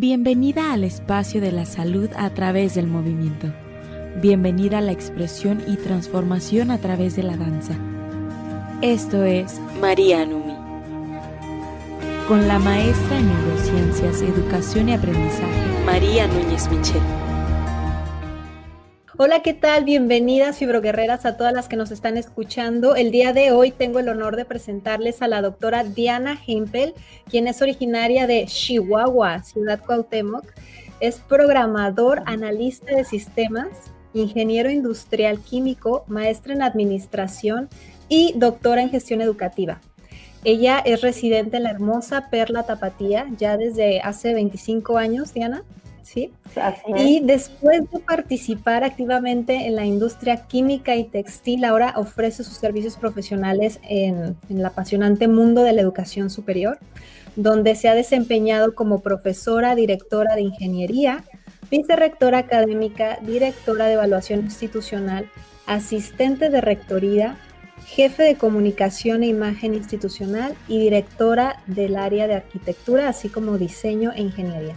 Bienvenida al espacio de la salud a través del movimiento. Bienvenida a la expresión y transformación a través de la danza. Esto es María Numi. Con la maestra en neurociencias, educación y aprendizaje, María Núñez Michel. Hola, ¿qué tal? Bienvenidas fibroguerreras a todas las que nos están escuchando. El día de hoy tengo el honor de presentarles a la doctora Diana Hempel, quien es originaria de Chihuahua, Ciudad Cuauhtémoc. Es programador, analista de sistemas, ingeniero industrial químico, maestra en administración y doctora en gestión educativa. Ella es residente en la hermosa Perla Tapatía ya desde hace 25 años, Diana. ¿Sí? Y después de participar activamente en la industria química y textil, ahora ofrece sus servicios profesionales en, el apasionante mundo de la educación superior, donde se ha desempeñado como profesora, directora de ingeniería, vicerrectora académica, directora de evaluación institucional, asistente de rectoría, jefe de comunicación e imagen institucional y directora del área de arquitectura, así como diseño e ingeniería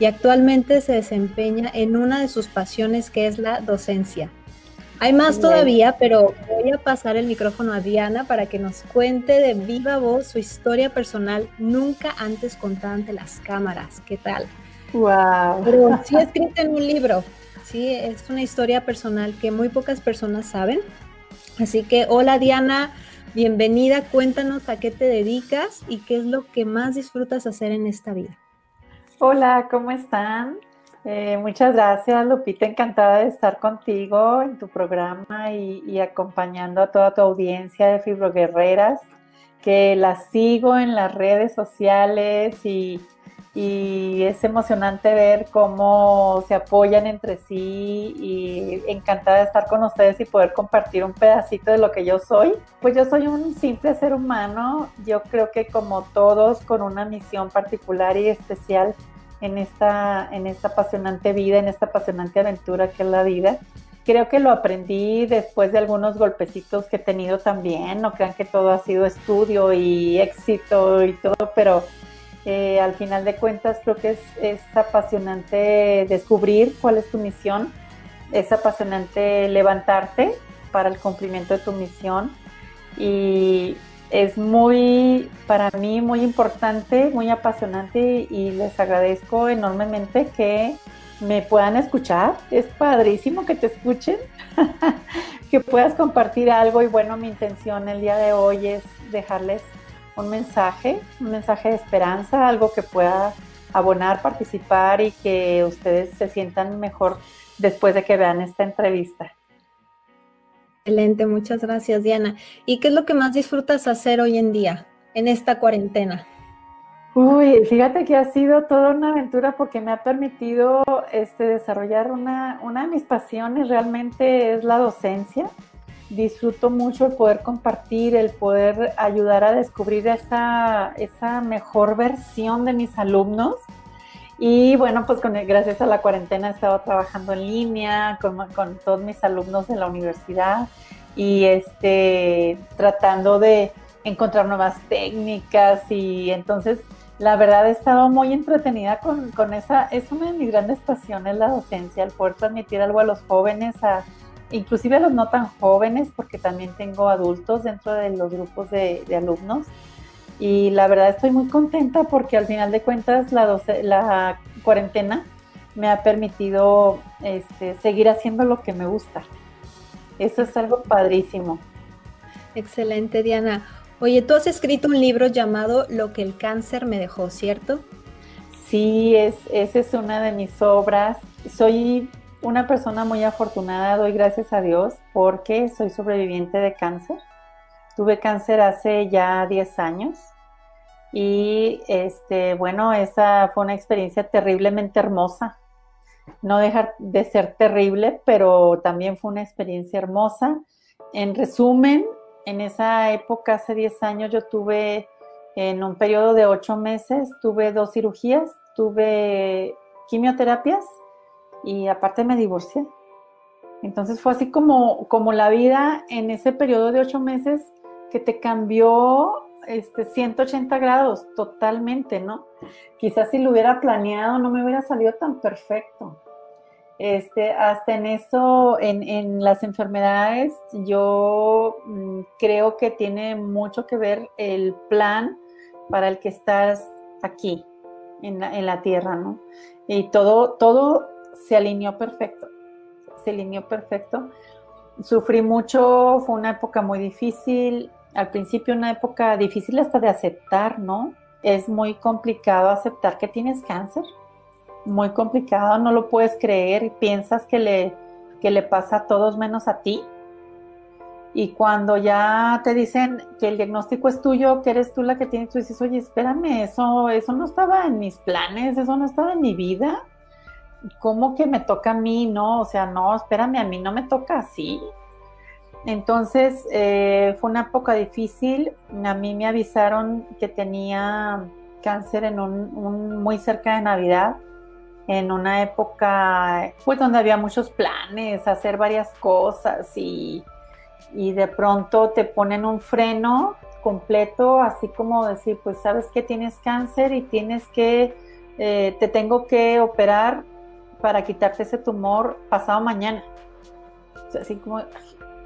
y actualmente se desempeña en una de sus pasiones que es la docencia. Hay más todavía, pero voy a pasar el micrófono a Diana para que nos cuente de viva voz su historia personal nunca antes contada ante las cámaras. ¿Qué tal? Wow. Pero sí escrita en un libro. Sí, es una historia personal que muy pocas personas saben. Así que, hola Diana, bienvenida. Cuéntanos a qué te dedicas y qué es lo que más disfrutas hacer en esta vida. Hola, ¿cómo están? Eh, muchas gracias, Lupita. Encantada de estar contigo en tu programa y, acompañando a toda tu audiencia de Fibroguerreras, que las sigo en las redes sociales y, y es emocionante ver cómo se apoyan entre sí y encantada de estar con ustedes y poder compartir un pedacito de lo que yo soy. Pues yo soy un simple ser humano, yo creo que como todos con una misión particular y especial en esta, en esta apasionante vida, en esta apasionante aventura que es la vida. Creo que lo aprendí después de algunos golpecitos que he tenido también, no crean que todo ha sido estudio y éxito y todo, pero eh, al final de cuentas creo que es, es apasionante descubrir cuál es tu misión, es apasionante levantarte para el cumplimiento de tu misión y, es muy, para mí, muy importante, muy apasionante y les agradezco enormemente que me puedan escuchar. Es padrísimo que te escuchen, que puedas compartir algo y bueno, mi intención el día de hoy es dejarles un mensaje, un mensaje de esperanza, algo que pueda abonar, participar y que ustedes se sientan mejor después de que vean esta entrevista. Excelente, muchas gracias Diana. ¿Y qué es lo que más disfrutas hacer hoy en día, en esta cuarentena? Uy, fíjate que ha sido toda una aventura porque me ha permitido este, desarrollar una, una de mis pasiones, realmente es la docencia. Disfruto mucho el poder compartir, el poder ayudar a descubrir esa, esa mejor versión de mis alumnos. Y bueno, pues con, gracias a la cuarentena he estado trabajando en línea con, todos mis alumnos de la universidad y este, tratando de encontrar nuevas técnicas y entonces la verdad he estado muy entretenida con, con, esa, es una de mis grandes pasiones la docencia, el poder transmitir algo a los jóvenes, a, inclusive a los no tan jóvenes, porque también tengo adultos dentro de los grupos de alumnos y la verdad estoy muy contenta porque al final de cuentas la, la cuarentena me ha permitido este, seguir haciendo lo que me gusta. Eso es algo padrísimo. Excelente, Diana. Oye, tú has escrito un libro llamado Lo que el cáncer me dejó, ¿cierto? Sí, es, esa es una de mis obras. Soy una persona muy afortunada, doy gracias a Dios porque soy sobreviviente de cáncer. Tuve cáncer hace ya 10 años y este, bueno, esa fue una experiencia terriblemente hermosa. No dejar de ser terrible, pero también fue una experiencia hermosa. En resumen, en esa época, hace 10 años, yo tuve, en un periodo de 8 meses, tuve dos cirugías, tuve quimioterapias y aparte me divorcié. Entonces fue así como, como la vida en ese periodo de 8 meses que te cambió este, 180 grados, totalmente, ¿no? Quizás si lo hubiera planeado no me hubiera salido tan perfecto. Este, hasta en eso, en, las enfermedades, yo mm, creo que tiene mucho que ver el plan para el que estás aquí, en la, en la tierra, ¿no? Y todo, todo se alineó perfecto, se alineó perfecto. Sufrí mucho, fue una época muy difícil, al principio una época difícil hasta de aceptar, ¿no? Es muy complicado aceptar que tienes cáncer, muy complicado, no lo puedes creer piensas que le, que le pasa a todos menos a ti. Y cuando ya te dicen que el diagnóstico es tuyo, que eres tú la que tienes, tú dices, oye, espérame, eso, eso no estaba en mis planes, eso no estaba en mi vida. ¿Cómo que me toca a mí? No, o sea, no, espérame, a mí no me toca así. Entonces eh, fue una época difícil. A mí me avisaron que tenía cáncer en un, muy cerca de Navidad, en una época pues donde había muchos planes, hacer varias cosas y, de pronto te ponen un freno completo, así como decir, pues sabes que tienes cáncer y tienes que, eh, te tengo que operar para quitarte ese tumor pasado mañana. así como,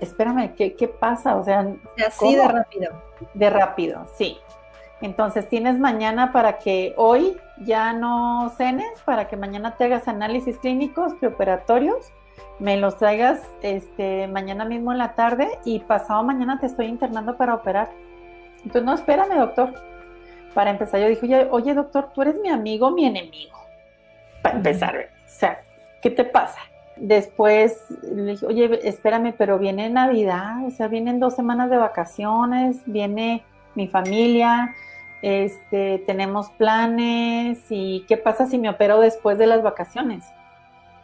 espérame, ¿qué, qué pasa? O sea, así de rápido. De rápido, sí. Entonces tienes mañana para que hoy ya no cenes, para que mañana te hagas análisis clínicos preoperatorios, me los traigas este, mañana mismo en la tarde y pasado mañana te estoy internando para operar. Entonces, no, espérame, doctor. Para empezar, yo dije, oye, doctor, tú eres mi amigo, mi enemigo. Para empezar, o sea, ¿qué te pasa? Después le dije, oye, espérame, pero viene Navidad, o sea, vienen dos semanas de vacaciones, viene mi familia, este, tenemos planes y qué pasa si me opero después de las vacaciones.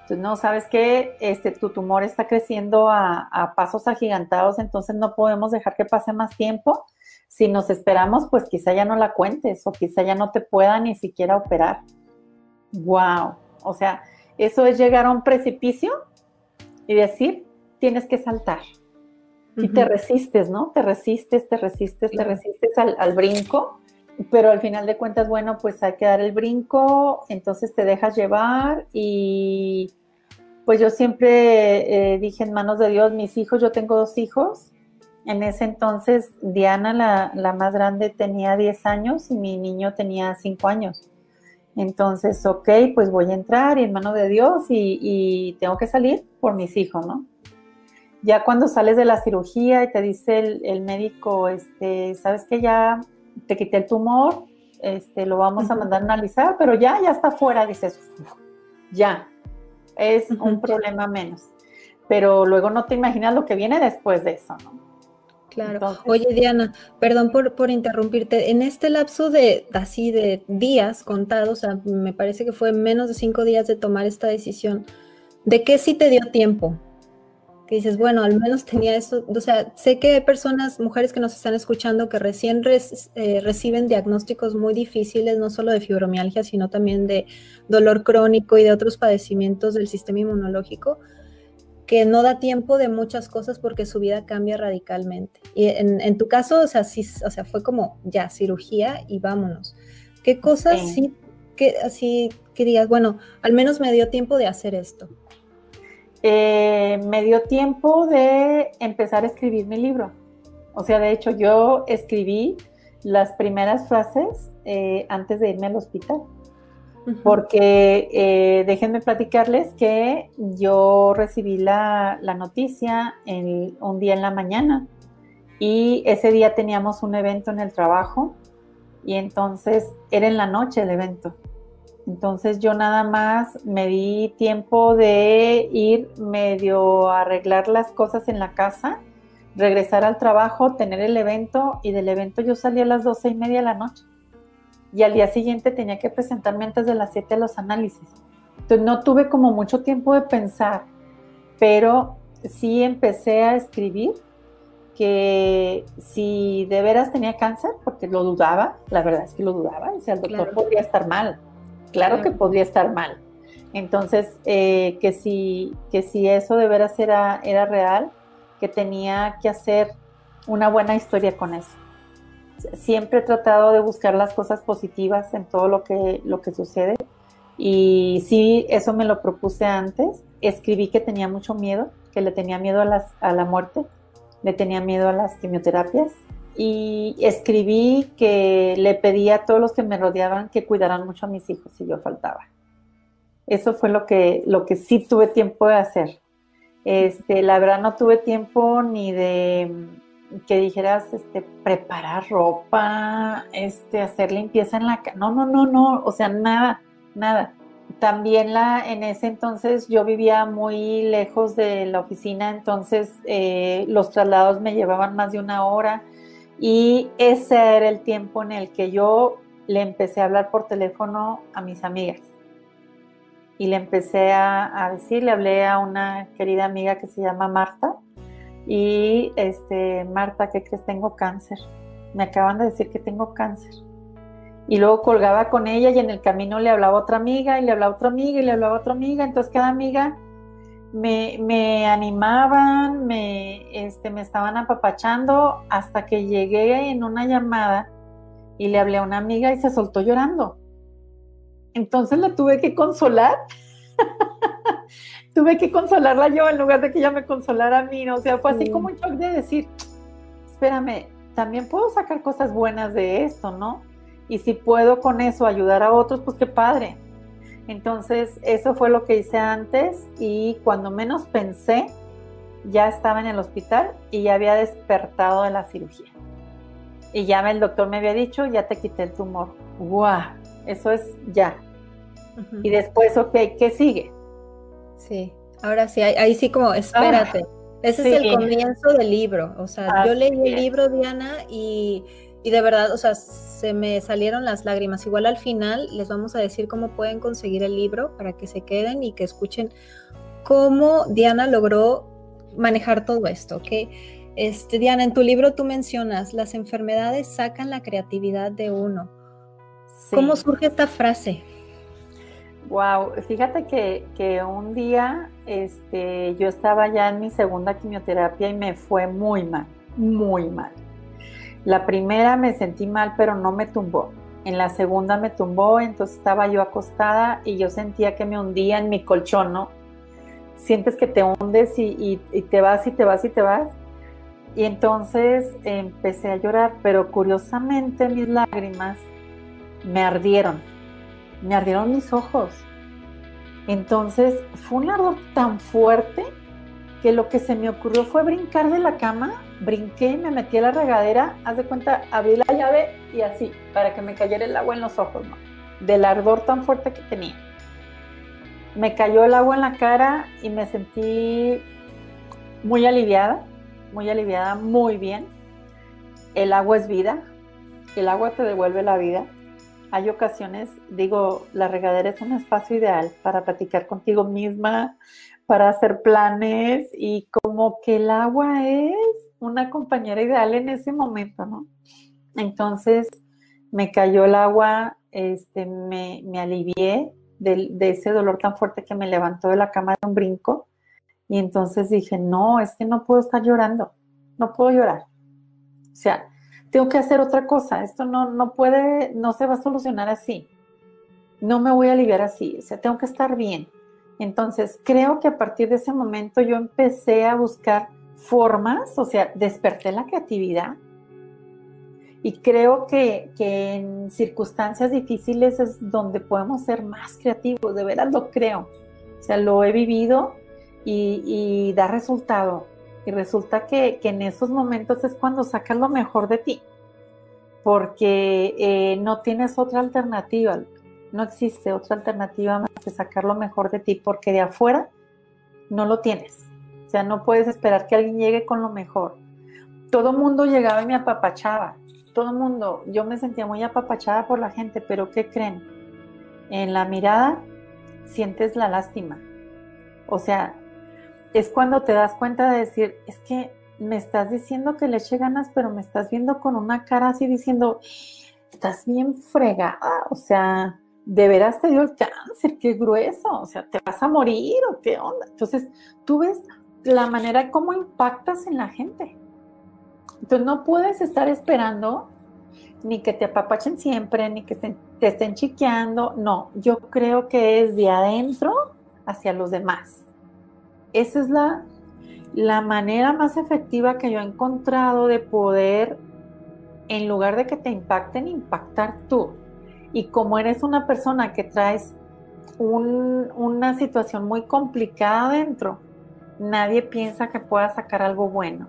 Entonces, no, sabes que este, tu tumor está creciendo a, a, pasos agigantados, entonces no podemos dejar que pase más tiempo. Si nos esperamos, pues quizá ya no la cuentes o quizá ya no te pueda ni siquiera operar. Wow, o sea, eso es llegar a un precipicio y decir, tienes que saltar. Y te resistes, ¿no? Te resistes, te resistes, te resistes al, brinco, pero al final de cuentas, bueno, pues hay que dar el brinco, entonces te dejas llevar y pues yo siempre eh, dije en manos de Dios, mis hijos, yo tengo dos hijos. En ese entonces, Diana, la, la más grande, tenía 10 años y mi niño tenía 5 años. Entonces, ok, pues voy a entrar y en mano de Dios y, tengo que salir por mis hijos, ¿no? Ya cuando sales de la cirugía y te dice el, médico, este, sabes que ya te quité el tumor, este, lo vamos a mandar a analizar, pero ya, ya está fuera, dices, ya, es un problema menos. Pero luego no te imaginas lo que viene después de eso, ¿no? Claro. Oye, Diana, perdón por, por, interrumpirte. En este lapso de así de días contados, o sea, me parece que fue menos de cinco días de tomar esta decisión, ¿de qué sí te dio tiempo? Que dices, bueno, al menos tenía eso. O sea, sé que hay personas, mujeres que nos están escuchando, que recién eh, reciben diagnósticos muy difíciles, no solo de fibromialgia, sino también de dolor crónico y de otros padecimientos del sistema inmunológico que no da tiempo de muchas cosas porque su vida cambia radicalmente. Y en, tu caso, o sea, sí, o sea, fue como ya cirugía y vámonos. ¿Qué cosas sí, que así que digas, bueno, al menos me dio tiempo de hacer esto? Eh, me dio tiempo de empezar a escribir mi libro. O sea, de hecho, yo escribí las primeras frases eh, antes de irme al hospital porque eh, déjenme platicarles que yo recibí la, noticia un día en la mañana y ese día teníamos un evento en el trabajo y entonces era en la noche el evento. Entonces yo nada más me di tiempo de ir medio a arreglar las cosas en la casa, regresar al trabajo, tener el evento y del evento yo salí a las doce y media de la noche y al día siguiente tenía que presentarme antes de las 7 los análisis. Entonces no tuve como mucho tiempo de pensar, pero sí empecé a escribir que si de veras tenía cáncer, porque lo dudaba, la verdad es que lo dudaba, o sea, el doctor podría estar mal, claro, que podría estar mal. Entonces, eh, que, si, que si eso de veras era, era real, que tenía que hacer una buena historia con eso Siempre he tratado de buscar las cosas positivas en todo lo que, lo que sucede. Y sí, eso me lo propuse antes. Escribí que tenía mucho miedo, que le tenía miedo a, las, a la muerte, le tenía miedo a las quimioterapias. Y escribí que le pedía a todos los que me rodeaban que cuidaran mucho a mis hijos si yo faltaba. Eso fue lo que, lo que sí tuve tiempo de hacer. Este, la verdad no tuve tiempo ni de que dijeras, este, preparar ropa, este, hacer limpieza en la casa. No, no, no, no, o sea, nada, nada. También la, en ese entonces yo vivía muy lejos de la oficina, entonces eh, los traslados me llevaban más de una hora y ese era el tiempo en el que yo le empecé a hablar por teléfono a mis amigas y le empecé a, decir, le hablé a una querida amiga que se llama Marta y este, Marta, ¿qué crees? Tengo cáncer. Me acaban de decir que tengo cáncer. Y luego colgaba con ella y en el camino le hablaba otra amiga y le hablaba otra amiga y le hablaba otra amiga. Entonces cada amiga me, me animaban, me, este, me estaban apapachando hasta que llegué en una llamada y le hablé a una amiga y se soltó llorando. Entonces la tuve que consolar. tuve que consolarla yo en lugar de que ella me consolara a mí. O sea, fue así como un shock de decir, espérame, también puedo sacar cosas buenas de esto, ¿no? Y si puedo con eso ayudar a otros, pues qué padre. Entonces, eso fue lo que hice antes y cuando menos pensé, ya estaba en el hospital y ya había despertado de la cirugía. Y ya el doctor me había dicho, ya te quité el tumor. ¡Guau! Eso es ya. Y después, ok, ¿qué sigue? Sí, ahora sí, ahí, sí como, espérate. Ah, Ese es el comienzo del libro. O sea, yo leí el libro, Diana, y, y, de verdad, o sea, se me salieron las lágrimas. Igual al final les vamos a decir cómo pueden conseguir el libro para que se queden y que escuchen cómo Diana logró manejar todo esto, ¿ok? Este, Diana, en tu libro tú mencionas, las enfermedades sacan la creatividad de uno. ¿Cómo surge esta frase? Wow, fíjate que, un día este, yo estaba ya en mi segunda quimioterapia y me fue muy mal, muy mal. La primera me sentí mal, pero no me tumbó. En la segunda me tumbó, entonces estaba yo acostada y yo sentía que me hundía en mi colchón, ¿no? Sientes que te hundes y te vas y te vas y te vas. Y entonces empecé a llorar, pero curiosamente mis lágrimas me ardieron, me ardieron mis ojos. Entonces fue un ardor tan fuerte que lo que se me ocurrió fue brincar de la cama, brinqué, me metí a la regadera, haz de cuenta, abrí la llave y así, para que me cayera el agua en los ojos, ¿no? Del ardor tan fuerte que tenía. Me cayó el agua en la cara y me sentí muy aliviada, muy aliviada, muy bien. El agua es vida, el agua te devuelve la vida hay ocasiones, digo, la regadera es un espacio ideal para platicar contigo misma, para hacer planes y como que el agua es una compañera ideal en ese momento, ¿no? Entonces me cayó el agua, este, me, alivié de, de, ese dolor tan fuerte que me levantó de la cama de un brinco y entonces dije, no, es que no puedo estar llorando, no puedo llorar. O sea, tengo que hacer otra cosa, esto no, no puede, no se va a solucionar así, no me voy a aliviar así, o sea, tengo que estar bien. Entonces, creo que a partir de ese momento yo empecé a buscar formas, o sea, desperté la creatividad y creo que, en circunstancias difíciles es donde podemos ser más creativos, de veras lo creo. O sea, lo he vivido y da resultado. Y resulta que, en esos momentos es cuando sacas lo mejor de ti, porque eh, no tienes otra alternativa, no existe otra alternativa más que sacar lo mejor de ti, porque de afuera no lo tienes. O sea, no puedes esperar que alguien llegue con lo mejor. Todo mundo llegaba y me apapachaba. Todo mundo, yo me sentía muy apapachada por la gente, pero ¿qué creen? En la mirada sientes la lástima. O sea, es cuando te das cuenta de decir, es que me estás diciendo que le eche ganas, pero me estás viendo con una cara así diciendo, estás bien fregada, o sea, de veras te dio el cáncer, qué grueso, o sea, te vas a morir o qué onda. Entonces, tú ves la manera como impactas en la gente. Entonces, no puedes estar esperando ni que te apapachen siempre, ni que te, estén chiqueando. No, yo creo que es de adentro hacia los demás. Esa es la, la manera más efectiva que yo he encontrado de poder, en lugar de que te impacten, impactar tú. Y como eres una persona que traes una situación muy complicada adentro, nadie piensa que pueda sacar algo bueno.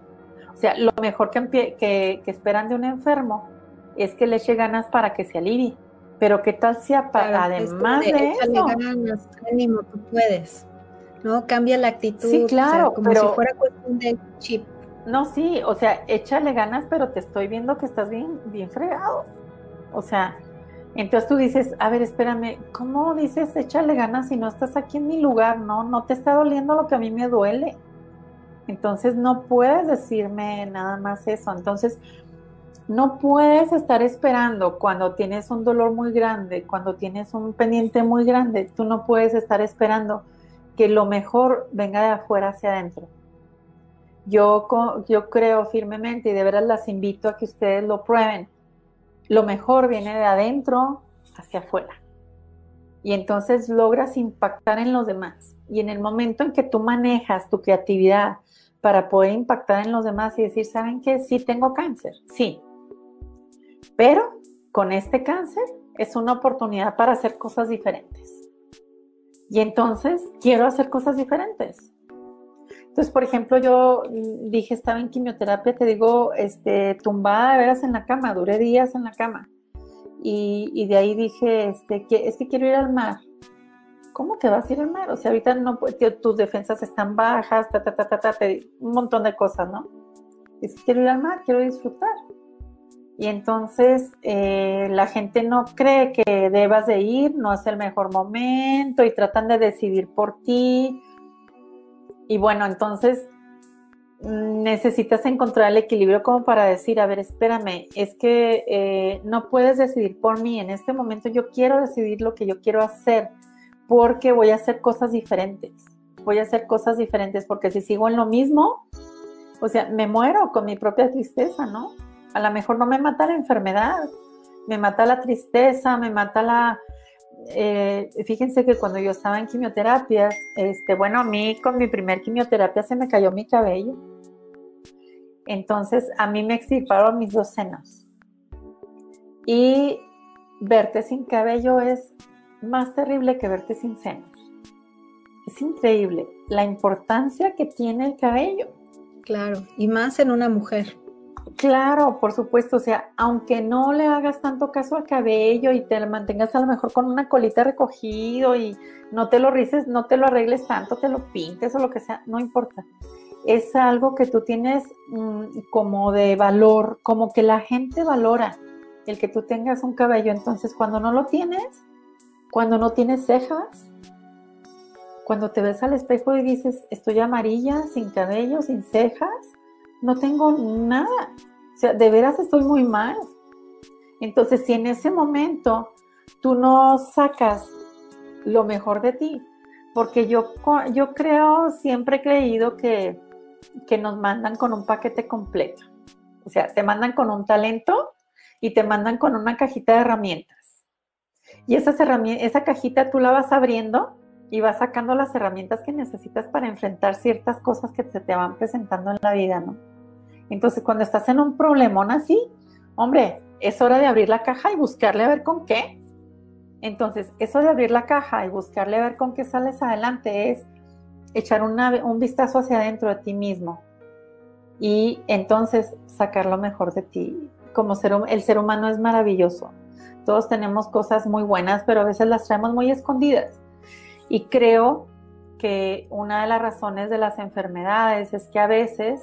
O sea, lo mejor que, que, que esperan de un enfermo es que le eche ganas para que se alivie. Pero qué tal si además de, eso... ganas, ánimo, tú puedes. ¿No? Cambia la actitud. Sí, claro, como si fuera cuestión de chip. No, sí, o sea, échale ganas, pero te estoy viendo que estás bien, bien fregado. O sea, entonces tú dices, a ver, espérame, ¿cómo dices échale ganas si no estás aquí en mi lugar? No, no te está doliendo lo que a mí me duele. Entonces no puedes decirme nada más eso. Entonces, no puedes estar esperando cuando tienes un dolor muy grande, cuando tienes un pendiente muy grande, tú no puedes estar esperando que lo mejor venga de afuera hacia adentro. Yo, yo creo firmemente y de veras las invito a que ustedes lo prueben. Lo mejor viene de adentro hacia afuera. Y entonces logras impactar en los demás. Y en el momento en que tú manejas tu creatividad para poder impactar en los demás y decir, ¿saben qué? Sí tengo cáncer. Sí, pero con este cáncer es una oportunidad para hacer cosas diferentes. Y entonces quiero hacer cosas diferentes. Entonces, por ejemplo, yo dije, estaba en quimioterapia, te digo, este, tumbada de veras en la cama, duré días en la cama. Y, de ahí dije, este, que, es que quiero ir al mar. ¿Cómo te vas a ir al mar? O sea, ahorita no, tus defensas están bajas, ta, ta, ta, ta, ta, un montón de cosas, ¿no? Es que quiero ir al mar, quiero disfrutar y entonces eh, la gente no cree que debas de ir, no es el mejor momento y tratan de decidir por ti. Y bueno, entonces mm, necesitas encontrar el equilibrio como para decir, a ver, espérame, es que eh, no puedes decidir por mí, en este momento yo quiero decidir lo que yo quiero hacer porque voy a hacer cosas diferentes, voy a hacer cosas diferentes porque si sigo en lo mismo, o sea, me muero con mi propia tristeza, ¿no? A lo mejor no me mata la enfermedad, me mata la tristeza, me mata la... Eh, fíjense que cuando yo estaba en quimioterapia, este, bueno, a mí con mi primer quimioterapia se me cayó mi cabello. Entonces a mí me extirparon mis dos senos. Y verte sin cabello es más terrible que verte sin senos. Es increíble la importancia que tiene el cabello. Claro, y más en una mujer. Claro, por supuesto, o sea, aunque no le hagas tanto caso al cabello y te lo mantengas a lo mejor con una colita recogido y no te lo rices, no te lo arregles tanto, te lo pintes o lo que sea, no importa. Es algo que tú tienes mm, como de valor, como que la gente valora el que tú tengas un cabello. Entonces, cuando no lo tienes, cuando no tienes cejas, cuando te ves al espejo y dices, estoy amarilla, sin cabello, sin cejas, no tengo nada. O sea, de veras estoy muy mal. Entonces, si en ese momento tú no sacas lo mejor de ti, porque yo, yo creo, siempre he creído que, que nos mandan con un paquete completo. O sea, te mandan con un talento y te mandan con una cajita de herramientas. Y esas herramientas, esa cajita tú la vas abriendo y vas sacando las herramientas que necesitas para enfrentar ciertas cosas que se te van presentando en la vida, ¿no? Entonces, cuando estás en un problemón así, hombre, es hora de abrir la caja y buscarle a ver con qué. Entonces, eso de abrir la caja y buscarle a ver con qué sales adelante es echar un vistazo hacia adentro de ti mismo y entonces sacar lo mejor de ti. Como ser, el ser humano es maravilloso. Todos tenemos cosas muy buenas, pero a veces las traemos muy escondidas. Y creo que una de las razones de las enfermedades es que a veces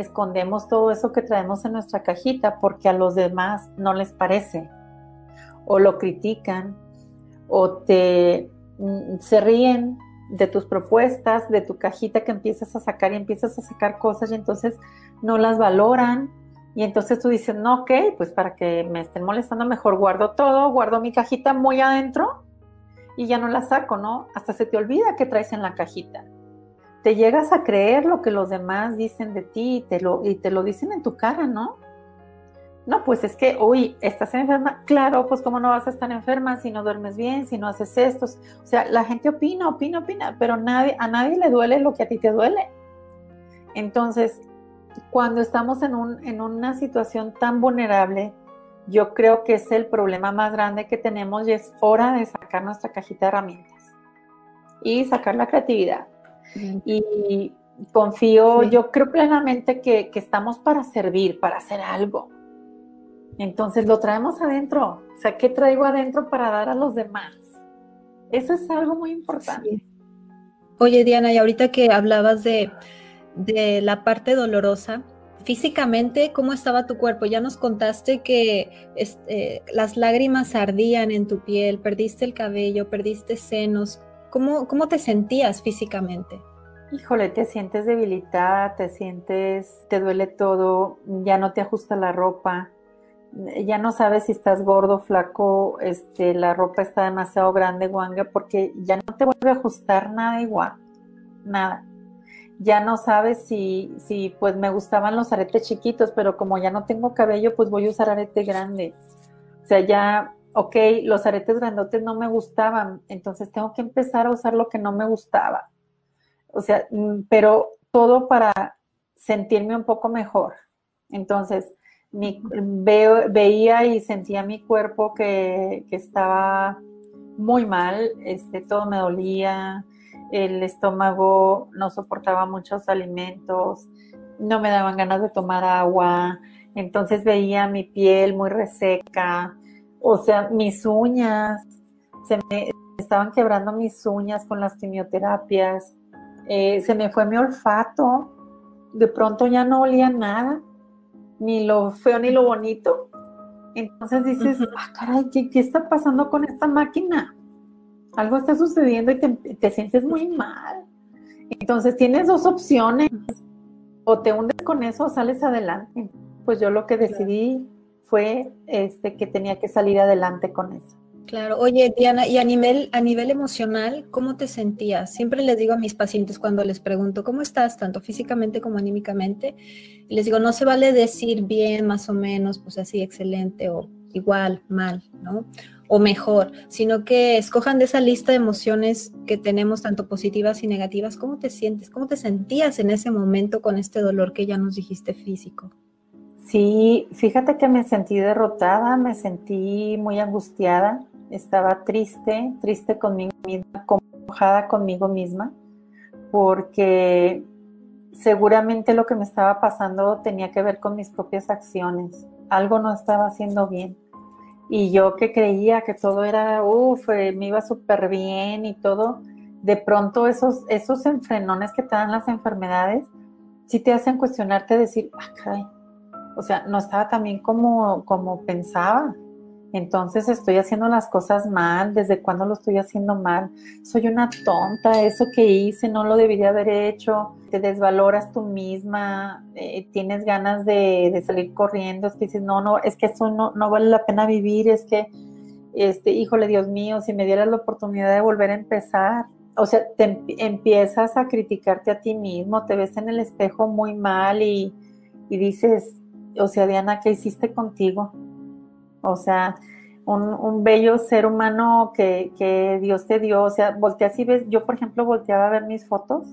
escondemos todo eso que traemos en nuestra cajita porque a los demás no les parece. O lo critican o te mm, se ríen de tus propuestas, de tu cajita que empiezas a sacar y empiezas a sacar cosas y entonces no las valoran. Y entonces tú dices, no, ok, pues para que me estén molestando mejor guardo todo, guardo mi cajita muy adentro y ya no la saco, ¿no? Hasta se te olvida que traes en la cajita te llegas a creer lo que los demás dicen de ti y te lo, y te lo dicen en tu cara, ¿no? no, pues es que, uy, estás enferma. Claro, pues cómo no vas a estar enferma si no duermes bien, si no haces esto. O sea, la gente opina, opina, opina, pero a nadie le duele lo que a ti te duele. Entonces, cuando estamos en, un, en una situación tan vulnerable, yo creo que es el problema más grande que tenemos y es hora de sacar nuestra cajita de herramientas y sacar la creatividad. Y confío, yo creo plenamente que, que, estamos para servir, para hacer algo. Entonces lo traemos adentro. O sea, ¿qué traigo adentro para dar a los demás? Eso es algo muy importante. Oye, Diana, y ahorita que hablabas de, de la parte dolorosa, físicamente, ¿cómo estaba tu cuerpo? Ya nos contaste que este, las lágrimas ardían en tu piel, perdiste el cabello, perdiste senos. ¿Cómo, cómo te sentías físicamente? Híjole, te sientes debilitada, te sientes, te duele todo, ya no te ajusta la ropa, ya no sabes si estás gordo, flaco, este, la ropa está demasiado grande, guanga, porque ya no te vuelve a ajustar nada igual, nada. Ya no sabes si, si, pues me gustaban los aretes chiquitos, pero como ya no tengo cabello, pues voy a usar arete grande. O sea, ya, ok, los aretes grandotes no me gustaban, entonces tengo que empezar a usar lo que no me gustaba. O sea, mm, pero todo para sentirme un poco mejor. Entonces, veía y sentía mi cuerpo que, estaba muy mal, este, todo me dolía, el estómago no soportaba muchos alimentos, no me daban ganas de tomar agua, entonces veía mi piel muy reseca, o sea, mis uñas, se me estaban quebrando mis uñas con las quimioterapias, eh, se me fue mi olfato, de pronto ya no olía nada, ni lo feo ni lo bonito. Entonces dices, ah, caray, ¿qué, está pasando con esta máquina? Algo está sucediendo y te, sientes muy mal. Entonces tienes dos opciones, o te hundes con eso o sales adelante. Pues yo lo que decidí fue este, que tenía que salir adelante con eso. Claro, oye Diana, y a nivel, a nivel emocional, ¿cómo te sentías? Siempre les digo a mis pacientes cuando les pregunto, ¿cómo estás? Tanto físicamente como anímicamente. Y les digo, no se vale decir bien, más o menos, pues así, excelente o igual, mal, ¿no? O mejor, sino que escojan de esa lista de emociones que tenemos, tanto positivas y negativas, ¿cómo te sientes? ¿Cómo te sentías en ese momento con este dolor que ya nos dijiste físico? Sí, fíjate que me sentí derrotada, me sentí muy angustiada, estaba triste, triste conmigo misma, conmojada conmigo misma, porque seguramente lo que me estaba pasando tenía que ver con mis propias acciones. Algo no estaba haciendo bien. Y yo que creía que todo era, uff, eh, me iba súper bien y todo, de pronto esos, esos enfrenones que te dan las enfermedades, sí te hacen cuestionarte, decir, ah, o sea, no estaba tan bien como, como pensaba. Entonces estoy haciendo las cosas mal, ¿desde cuándo lo estoy haciendo mal? Soy una tonta, eso que hice no lo debería haber hecho, te desvaloras tú misma, eh, tienes ganas de, salir corriendo, es que dices, no, no, es que eso no, no vale la pena vivir, es que, este, híjole, Dios mío, si me dieras la oportunidad de volver a empezar, o sea, te empiezas a criticarte a ti mismo, te ves en el espejo muy mal y, y dices, o sea, Diana, ¿qué hiciste contigo? O sea, un, bello ser humano que, Dios te dio. O sea, volteas y ves, yo por ejemplo volteaba a ver mis fotos,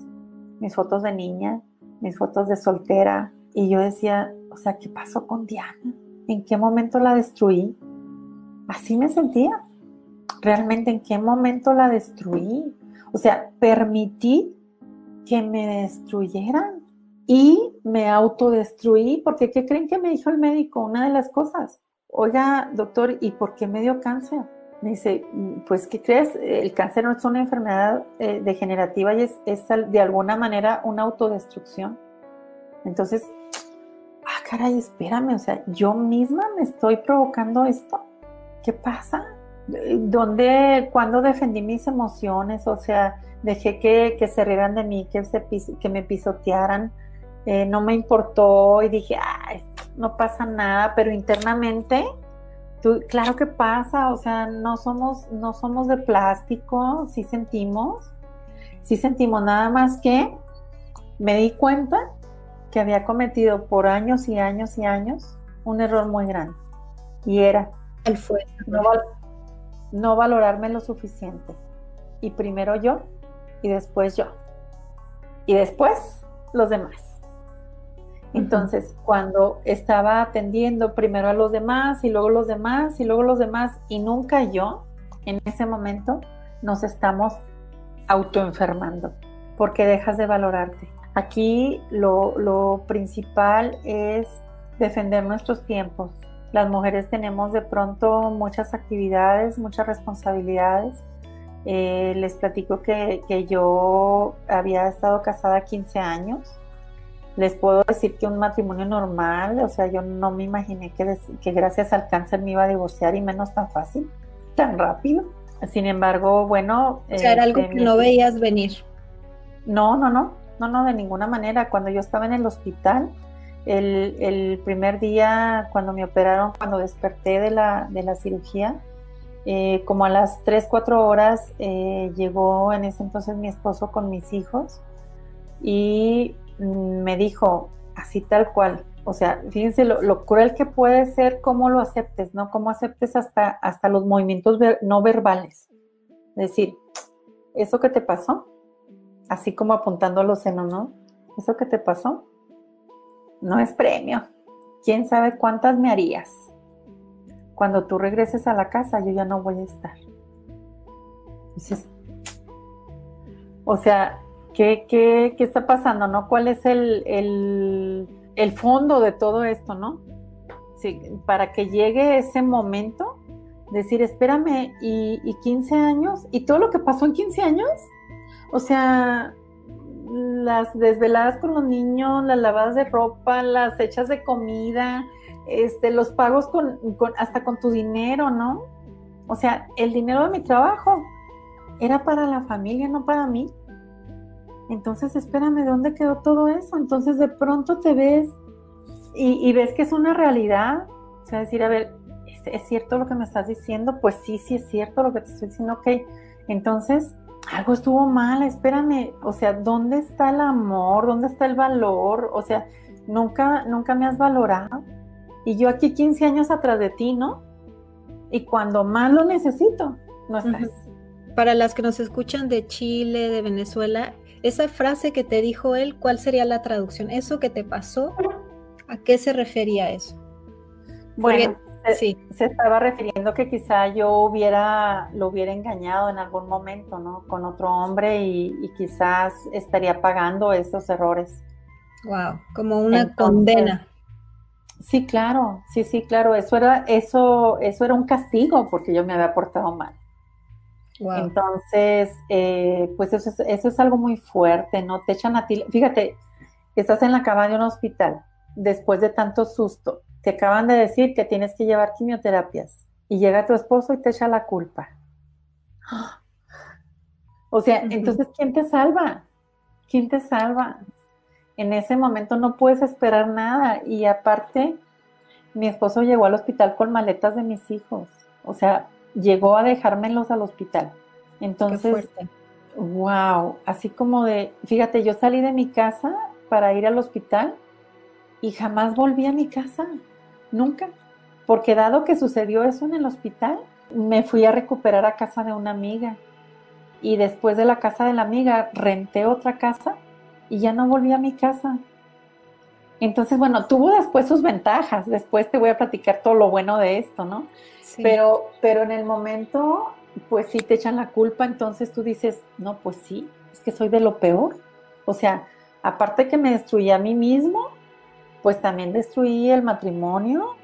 mis fotos de niña, mis fotos de soltera, y yo decía, o sea, ¿qué pasó con Diana? ¿En qué momento la destruí? Así me sentía. Realmente, ¿en qué momento la destruí? O sea, permití que me destruyeran y me autodestruí, porque ¿qué creen que me dijo el médico? Una de las cosas, oiga, doctor, ¿y por qué me dio cáncer? Me dice, pues, ¿qué crees? El cáncer no es una enfermedad eh, degenerativa y es, es, de alguna manera una autodestrucción. Entonces, ah, caray, espérame, o sea, yo misma me estoy provocando esto. ¿Qué pasa? ¿Dónde, cuándo defendí mis emociones? O sea, dejé que, que se rieran de mí, que, se, que me pisotearan. Eh, no me importó y dije, ay, no pasa nada, pero internamente, tú, claro que pasa, o sea, no somos, no somos de plástico, sí sentimos, sí sentimos nada más que me di cuenta que había cometido por años y años y años un error muy grande. Y era ¿Cuál fue? no, no valorarme lo suficiente. Y primero yo, y después yo. Y después los demás. Entonces, cuando estaba atendiendo primero a los demás y luego los demás y luego los demás y nunca yo, en ese momento nos estamos autoenfermando porque dejas de valorarte. Aquí lo, principal es defender nuestros tiempos. Las mujeres tenemos de pronto muchas actividades, muchas responsabilidades. Eh, les platico que yo había estado casada 15 años les puedo decir que un matrimonio normal, o sea, yo no me imaginé que, que, gracias al cáncer me iba a divorciar y menos tan fácil, tan rápido. Sin embargo, bueno... O sea, era algo este, que no veías venir. No, no, no, no, no, de ninguna manera. Cuando yo estaba en el hospital, el, el primer día cuando me operaron, cuando desperté de la, de la cirugía, eh, como a las 3, 4 horas eh, llegó en ese entonces mi esposo con mis hijos y me dijo así tal cual, o sea, fíjense lo, cruel que puede ser cómo lo aceptes, ¿no? Cómo aceptes hasta, hasta los movimientos no verbales. Es decir, eso que te pasó, así como apuntando a los senos, ¿no? Eso que te pasó, no es premio. ¿Quién sabe cuántas me harías? Cuando tú regreses a la casa, yo ya no voy a estar. O sea, ¿Qué, está pasando, no? ¿Cuál es el, fondo de todo esto, no? Para que llegue ese momento, decir, espérame, y, y 15 años, y todo lo que pasó en 15 años, o sea, las desveladas con los niños, las lavadas de ropa, las hechas de comida, este, los pagos con, con, hasta con tu dinero, ¿no? O sea, el dinero de mi trabajo era para la familia, no para mí. Entonces, espérame, ¿dónde quedó todo eso? Entonces, de pronto te ves y, ves que es una realidad. O sea, decir, a ver, ¿es, cierto lo que me estás diciendo? Pues sí, sí es cierto lo que te estoy diciendo. Ok, entonces, algo estuvo mal, espérame. O sea, ¿dónde está el amor? ¿Dónde está el valor? O sea, nunca, nunca me has valorado. Y yo aquí 15 años atrás de ti, ¿no? Y cuando más lo necesito, no estás. Para las que nos escuchan de Chile, de Venezuela, esa frase que te dijo él, ¿cuál sería la traducción? ¿Eso que te pasó? ¿A qué se refería eso? Bueno, sí. se estaba refiriendo que quizá yo hubiera, lo hubiera engañado en algún momento, ¿no? Con otro hombre y, quizás estaría pagando esos errores. Wow, como una condena. Sí, claro, sí, sí, claro. Eso era, eso, eso era un castigo porque yo me había portado mal. Entonces, eh, pues eso es, eso es algo muy fuerte, ¿no? Te echan a ti, fíjate, estás en la cama de un hospital después de tanto susto, te acaban de decir que tienes que llevar quimioterapias y llega tu esposo y te echa la culpa. O sea, entonces, ¿quién te salva? ¿Quién te salva? En ese momento no puedes esperar nada y aparte, mi esposo llegó al hospital con maletas de mis hijos. O sea, llegó a dejármelos al hospital. Entonces, wow, así como de, fíjate, yo salí de mi casa para ir al hospital y jamás volví a mi casa, nunca, porque dado que sucedió eso en el hospital, me fui a recuperar a casa de una amiga y después de la casa de la amiga renté otra casa y ya no volví a mi casa. Entonces, bueno, tuvo después sus ventajas, después te voy a platicar todo lo bueno de esto, ¿no? Pero, pero en el momento, pues sí te echan la culpa, entonces tú dices, no, pues sí, es que soy de lo peor. O sea, aparte que me destruí a mí mismo, pues también destruí el matrimonio,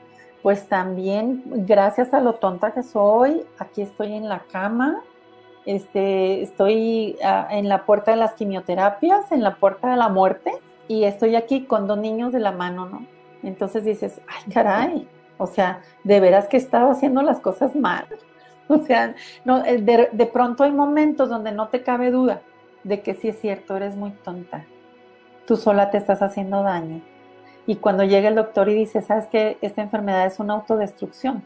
pues también gracias a lo tonta que soy, aquí estoy en la cama, este, estoy ah, en la puerta de las quimioterapias, en la puerta de la muerte, y estoy aquí con dos niños de la mano, ¿no? Entonces dices, ay, caray, o sea, de veras que estaba haciendo las cosas mal. O sea, no, eh, de, pronto hay momentos donde no te cabe duda de que sí es cierto, eres muy tonta. Tú sola te estás haciendo daño. Y cuando llega el doctor y dice, ¿sabes que esta enfermedad es una autodestrucción?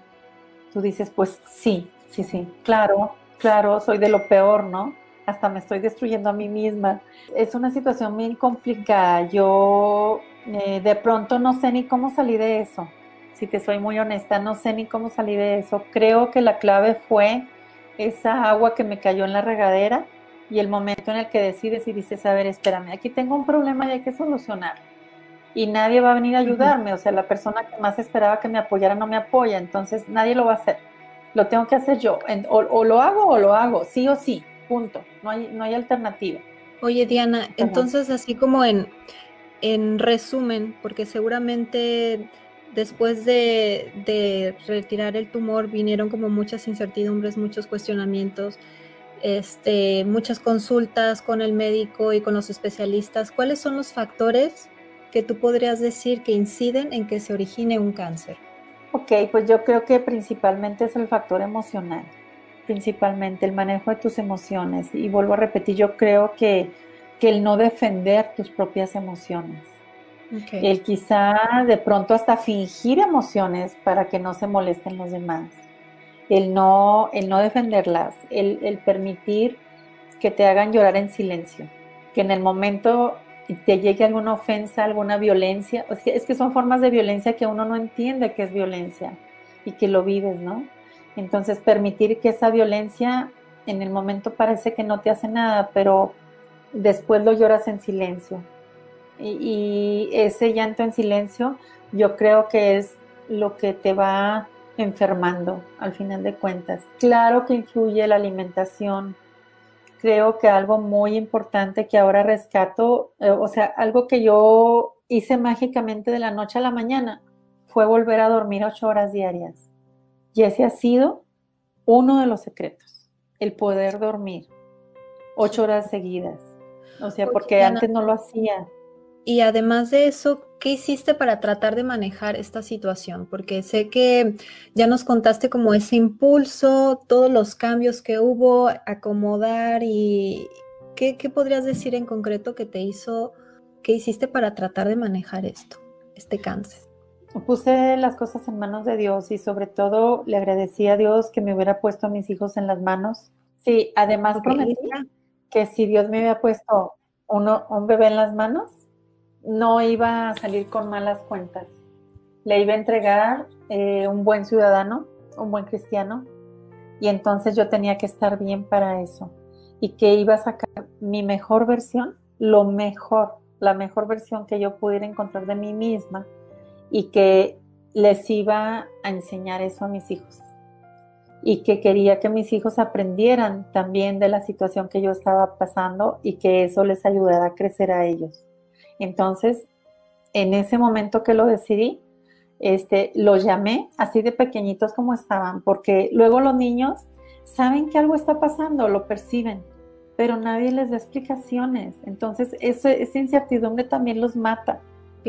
Tú dices, pues sí, sí, sí, claro, claro, soy de lo peor, ¿no? Hasta me estoy destruyendo a mí misma. Es una situación bien complicada. Yo eh, de pronto no sé ni cómo salí de eso si te soy muy honesta, no sé ni cómo salí de eso. Creo que la clave fue esa agua que me cayó en la regadera y el momento en el que decides y dices, a ver, espérame, aquí tengo un problema y hay que solucionar. Y nadie va a venir a ayudarme, o sea, la persona que más esperaba que me apoyara no me apoya, entonces nadie lo va a hacer. Lo tengo que hacer yo, o, lo hago o lo hago, sí o sí, punto, no hay, no hay alternativa. Oye, Diana, entonces así como en, en resumen, porque seguramente después de, de, retirar el tumor vinieron como muchas incertidumbres, muchos cuestionamientos, este, muchas consultas con el médico y con los especialistas. ¿Cuáles son los factores que tú podrías decir que inciden en que se origine un cáncer? Ok, pues yo creo que principalmente es el factor emocional, principalmente el manejo de tus emociones. Y vuelvo a repetir, yo creo que, que el no defender tus propias emociones el quizá de pronto hasta fingir emociones para que no se molesten los demás. El no, el no defenderlas, el, permitir que te hagan llorar en silencio. Que en el momento te llegue alguna ofensa, alguna violencia. Es que son formas de violencia que uno no entiende que es violencia y que lo vives, ¿no? Entonces permitir que esa violencia en el momento parece que no te hace nada, pero después lo lloras en silencio y, ese llanto en silencio yo creo que es lo que te va enfermando al final de cuentas. Claro que influye la alimentación. Creo que algo muy importante que ahora rescato, eh, o sea, algo que yo hice mágicamente de la noche a la mañana, fue volver a dormir ocho horas diarias. Y ese ha sido uno de los secretos, el poder dormir ocho horas seguidas. O sea, porque antes no lo hacía. Y además de eso, ¿qué hiciste para tratar de manejar esta situación? Porque sé que ya nos contaste como ese impulso, todos los cambios que hubo, acomodar y ¿qué, podrías decir en concreto que te hizo, qué hiciste para tratar de manejar esto, este cáncer? Puse las cosas en manos de Dios y sobre todo le agradecí a Dios que me hubiera puesto a mis hijos en las manos. Sí, además prometí que si Dios me había puesto uno, un bebé en las manos, no iba a salir con malas cuentas. Le iba a entregar eh, un buen ciudadano, un buen cristiano, y entonces yo tenía que estar bien para eso. Y que iba a sacar mi mejor versión, lo mejor, la mejor versión que yo pudiera encontrar de mí misma, y que les iba a enseñar eso a mis hijos. Y que quería que mis hijos aprendieran también de la situación que yo estaba pasando y que eso les ayudara a crecer a ellos. Entonces, en ese momento que lo decidí, este, los llamé así de pequeñitos como estaban, porque luego los niños saben que algo está pasando, lo perciben, pero nadie les da explicaciones. Entonces, esa incertidumbre también los mata.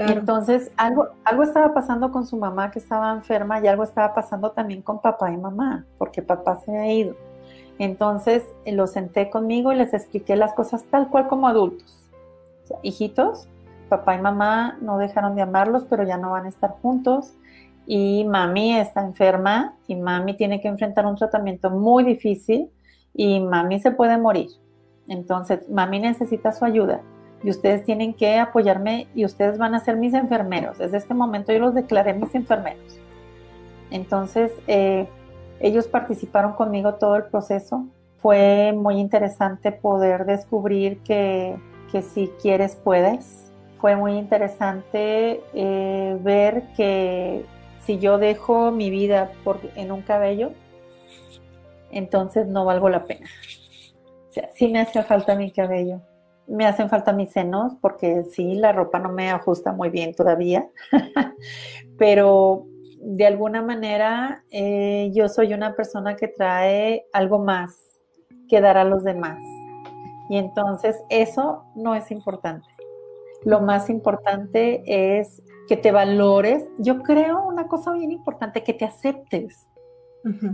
Entonces, algo, estaba pasando con su mamá que estaba enferma y algo estaba pasando también con papá y mamá, porque papá se ha ido. Entonces, los senté conmigo y les expliqué las cosas tal cual como adultos. hijitos, papá y mamá no dejaron de amarlos, pero ya no van a estar juntos. Y mami está enferma y mami tiene que enfrentar un tratamiento muy difícil y mami se puede morir. Entonces, mami necesita su ayuda y ustedes tienen que apoyarme y ustedes van a ser mis enfermeros. Desde este momento yo los declaré mis enfermeros. Entonces, eh, ellos participaron conmigo todo el proceso. Fue muy interesante poder descubrir que, que si quieres, puedes fue muy interesante eh, ver que si yo dejo mi vida por, en un cabello, entonces no valgo la pena. O sea, sí me hace falta mi cabello. Me hacen falta mis senos porque sí, la ropa no me ajusta muy bien todavía. Pero de alguna manera eh, yo soy una persona que trae algo más que dar a los demás. Y entonces eso no es importante lo más importante es que te valores. Yo creo una cosa bien importante, que te aceptes.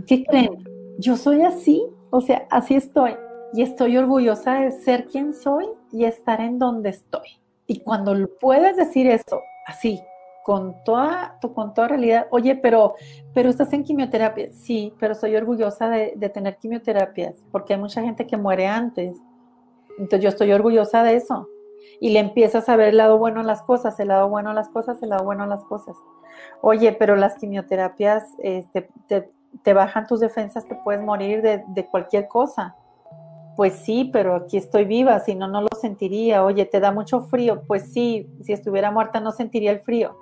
¿Qué creen? Yo soy así, o sea, así estoy. Y estoy orgullosa de ser quien soy y estar en donde estoy. Y cuando puedes decir eso, así, con toda, con toda realidad, oye, pero, pero estás en quimioterapia. Sí, pero soy orgullosa de, de tener quimioterapias, porque hay mucha gente que muere antes. Entonces yo estoy orgullosa de eso Y le empiezas a ver el lado bueno a las cosas, el lado bueno a las cosas, el lado bueno a las cosas. Oye, pero las quimioterapias este, te, bajan tus defensas, te puedes morir de, de cualquier cosa. Pues sí, pero aquí estoy viva, si no, no lo sentiría. Oye, ¿te da mucho frío? Pues sí, si estuviera muerta no sentiría el frío.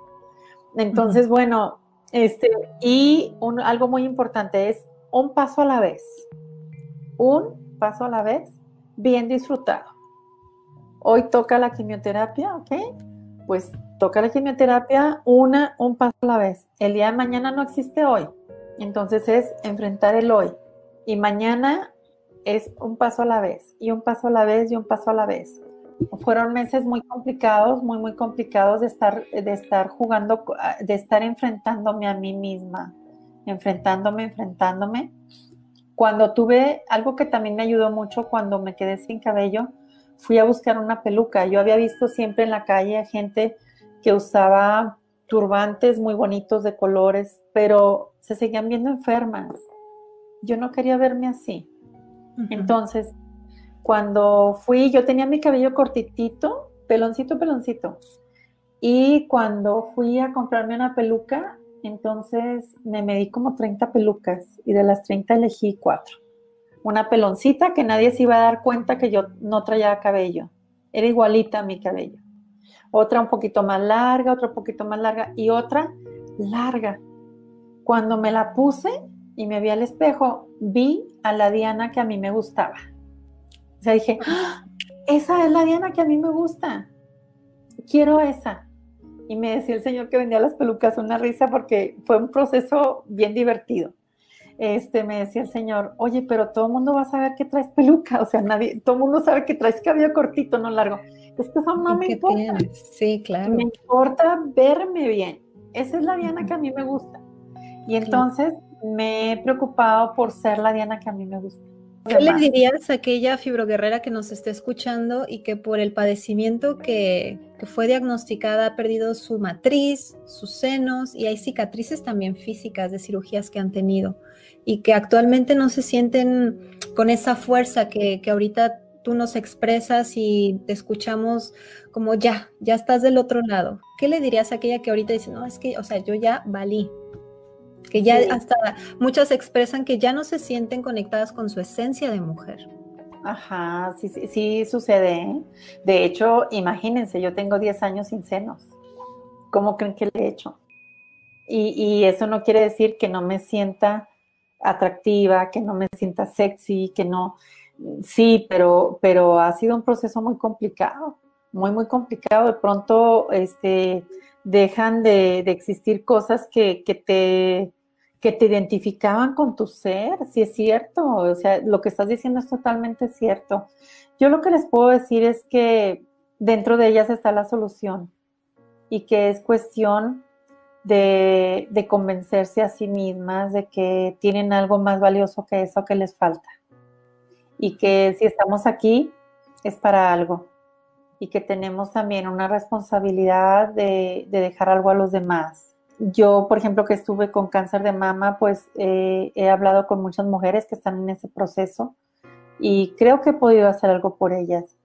Entonces, bueno, este, y algo muy importante es un paso a la vez. Un paso a la vez, bien disfrutado. Hoy toca la quimioterapia, ¿ok? Pues toca la quimioterapia una, un paso a la vez. El día de mañana no existe hoy. Entonces es enfrentar el hoy. Y mañana es un paso a la vez, y un paso a la vez, y un paso a la vez. Fueron meses muy complicados, muy, muy complicados de estar, de estar jugando, de estar enfrentándome a mí misma, enfrentándome, enfrentándome. Cuando tuve algo que también me ayudó mucho cuando me quedé sin cabello, fui a buscar una peluca. Yo había visto siempre en la calle gente que usaba turbantes muy bonitos de colores, pero se seguían viendo enfermas. Yo no quería verme así. Entonces, cuando fui, yo tenía mi cabello cortitito, peloncito, peloncito. Y cuando fui a comprarme una peluca, entonces me medí como 30 pelucas y de las 30 elegí cuatro. Una peloncita que nadie se iba a dar cuenta que yo no traía cabello. Era igualita a mi cabello. Otra un poquito más larga, otra un poquito más larga y otra larga. Cuando me la puse, y me vi al espejo, vi a la Diana que a mí me gustaba. O sea, dije, ¡Ah! esa es la Diana que a mí me gusta. Quiero esa. Y me decía el señor que vendía las pelucas una risa porque fue un proceso bien divertido. Este, me decía el señor, oye, pero todo el mundo va a saber que traes peluca, o sea, nadie, todo el mundo sabe que traes cabello cortito, no largo. Es que eso no me importa. Sí, claro. Me importa verme bien. Esa es la Diana que a mí me gusta. Y entonces me he preocupado por ser la Diana que a mí me gusta. ¿Qué le dirías a aquella fibroguerrera que nos esté escuchando y que por el padecimiento que, que, fue diagnosticada ha perdido su matriz, sus senos y hay cicatrices también físicas de cirugías que han tenido y que actualmente no se sienten con esa fuerza que, que ahorita tú nos expresas y te escuchamos como ya, ya estás del otro lado? ¿Qué le dirías a aquella que ahorita dice, no, es que, o sea, yo ya valí, que ya hasta muchas expresan que ya no se sienten conectadas con su esencia de mujer. Ajá, sí, sí, sí sucede. ¿eh? De hecho, imagínense, yo tengo 10 años sin senos. ¿Cómo creen que le he hecho? Y, y, eso no quiere decir que no me sienta atractiva, que no me sienta sexy, que no. Sí, pero, pero ha sido un proceso muy complicado, muy, muy complicado. De pronto, este, dejan de, existir cosas que, te, que te identificaban con tu ser, si es cierto, o sea, lo que estás diciendo es totalmente cierto. Yo lo que les puedo decir es que dentro de ellas está la solución y que es cuestión de, de, convencerse a sí mismas de que tienen algo más valioso que eso que les falta y que si estamos aquí es para algo y que tenemos también una responsabilidad de, dejar algo a los demás. Yo, por ejemplo, que estuve con cáncer de mama, pues eh, he hablado con muchas mujeres que están en ese proceso y creo que he podido hacer algo por ellas.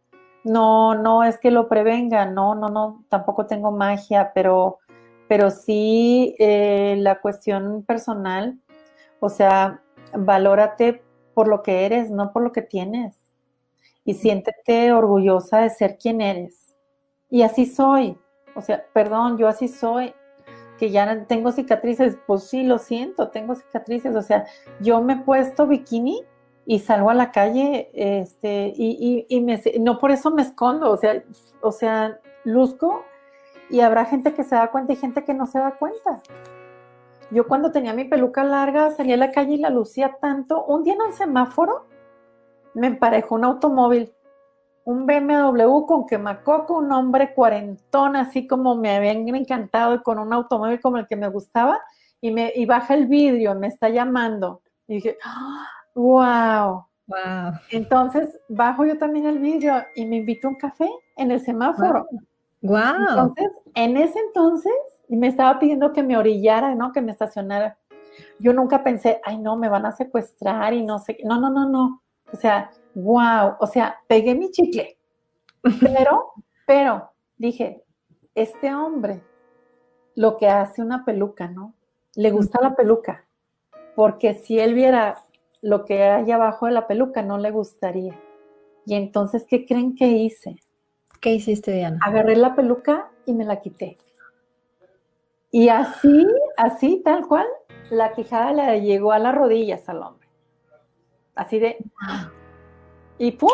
No, no es que lo prevenga, no, no, no, tampoco tengo magia, pero, pero sí eh, la cuestión personal, o sea, valórate por lo que eres, no por lo que tienes y siéntete orgullosa de ser quien eres. Y así soy. O sea, perdón, yo así soy. Que ya tengo cicatrices, pues sí, lo siento, tengo cicatrices. O sea, yo me he puesto bikini y salgo a la calle, este, y, y, me, no por eso me escondo, o sea, o sea, luzco y habrá gente que se da cuenta y gente que no se da cuenta. Yo cuando tenía mi peluca larga salía a la calle y la lucía tanto. Un día en el semáforo me emparejó un automóvil, un BMW con quemacoco, un hombre cuarentón, así como me habían encantado y con un automóvil como el que me gustaba, y, me, y baja el vidrio, me está llamando. Y dije, wow. Wow. Entonces bajo yo también el vidrio y me invito a un café en el semáforo. Wow. Entonces, en ese entonces, me estaba pidiendo que me orillara, ¿no? Que me estacionara. Yo nunca pensé, ay, no, me van a secuestrar y no sé qué. No, no, no, no. O sea, wow, o sea, pegué mi chicle, pero Pero dije, este hombre, lo que hace una peluca, ¿no? Le gusta la peluca, porque si él viera lo que hay abajo de la peluca, no le gustaría. Y entonces, ¿qué creen que hice? ¿Qué hiciste, Diana? Agarré la peluca y me la quité. Y así, así, tal cual, la quijada le llegó a las rodillas al hombre. Así de... Y ¡pum!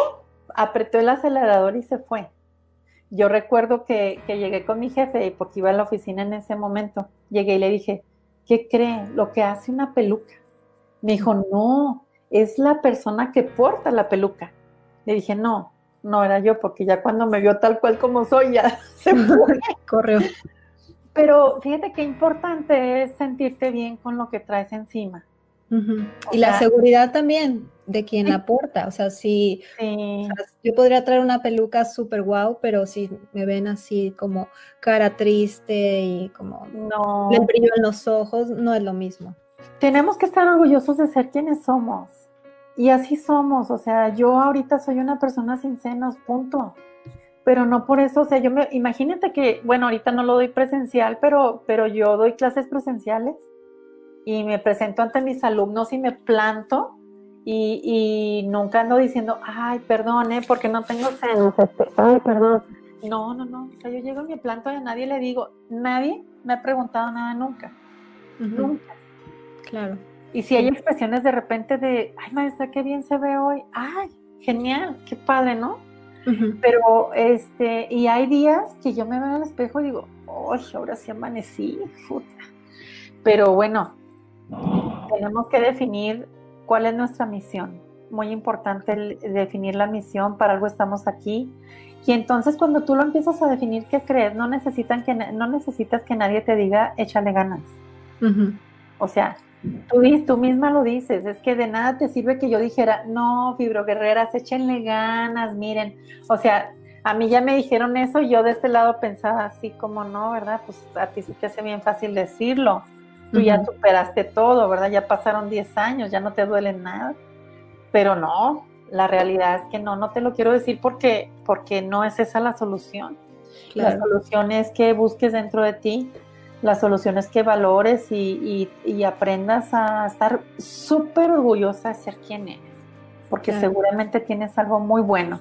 Apretó el acelerador y se fue. Yo recuerdo que, llegué con mi jefe, porque iba a la oficina en ese momento. Llegué y le dije, ¿qué cree? Lo que hace una peluca. Me dijo, no, es la persona que porta la peluca. Le dije, no, no era yo, porque ya cuando me vio tal cual como soy, ya se fue. Corrió. Pero fíjate qué importante es sentirte bien con lo que traes encima. Y la seguridad también de quien la porta. O sea, si yo podría traer una peluca súper guau, pero si me ven así como cara triste y como no. el brillo en los ojos, no es lo mismo. Tenemos que estar orgullosos de ser quienes somos. Y así somos. O sea, yo ahorita soy una persona sin senos, punto pero no por eso, o sea, yo me, imagínate que, bueno, ahorita no lo doy presencial, pero, pero yo doy clases presenciales y me presento ante mis alumnos y me planto y, nunca ando diciendo, ay, perdón, ¿eh? porque no tengo senos, este, ay, perdón. No, no, no, o sea, yo llego y me planto y a nadie le digo, nadie me ha preguntado nada nunca, nunca. Claro. Y si hay expresiones de repente de, ay, maestra, qué bien se ve hoy, ay, genial, qué padre, ¿no? Pero, este, y hay días que yo me veo al espejo y digo, ¡ay, ahora sí amanecí! Puta. Pero bueno, tenemos que definir cuál es nuestra misión. Muy importante definir la misión, para algo estamos aquí. Y entonces cuando tú lo empiezas a definir, ¿qué crees? No, necesitan que, no necesitas que nadie te diga, échale ganas. O sea, Tú, tú misma lo dices, es que de nada te sirve que yo dijera, no, fibroguerreras, échenle ganas, miren. O sea, a mí ya me dijeron eso, yo de este lado pensaba así como no, ¿verdad? Pues a ti sí te hace bien fácil decirlo. Tú ya superaste todo, ¿verdad? Ya pasaron 10 años, ya no te duele nada. Pero no, la realidad es que no, no te lo quiero decir porque, porque no es esa la solución. La solución es que busques dentro de ti las soluciones que valores y, aprendas a estar súper orgullosa de ser quien eres, porque seguramente tienes algo muy bueno.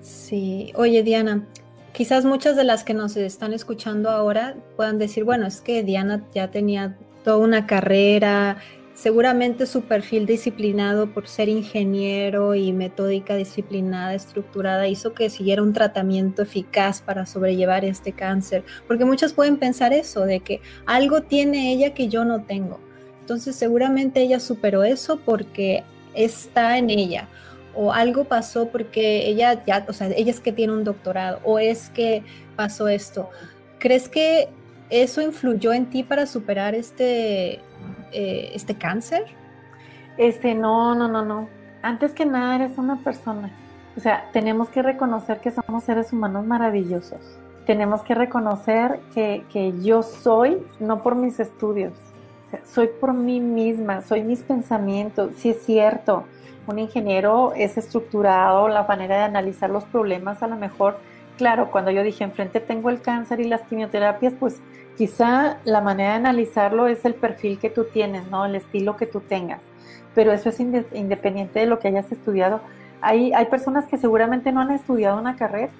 Sí, oye Diana, quizás muchas de las que nos están escuchando ahora puedan decir, bueno, es que Diana ya tenía toda una carrera, Seguramente su perfil disciplinado por ser ingeniero y metódica disciplinada, estructurada, hizo que siguiera un tratamiento eficaz para sobrellevar este cáncer. Porque muchas pueden pensar eso, de que algo tiene ella que yo no tengo. Entonces seguramente ella superó eso porque está en ella. O algo pasó porque ella ya, o sea, ella es que tiene un doctorado. O es que pasó esto. ¿Crees que eso influyó en ti para superar este eh, este cáncer? Este, no, no, no, no. Antes que nada eres una persona. O sea, tenemos que reconocer que somos seres humanos maravillosos. Tenemos que reconocer que, yo soy, no por mis estudios, soy por mí misma, soy mis pensamientos. Sí es cierto, un ingeniero es estructurado, la manera de analizar los problemas a lo mejor, claro, cuando yo dije enfrente tengo el cáncer y las quimioterapias, pues Quizá la manera de analizarlo es el perfil que tú tienes, ¿no? El estilo que tú tengas. Pero eso es independiente de lo que hayas estudiado. Hay, hay personas que seguramente no han estudiado una carrera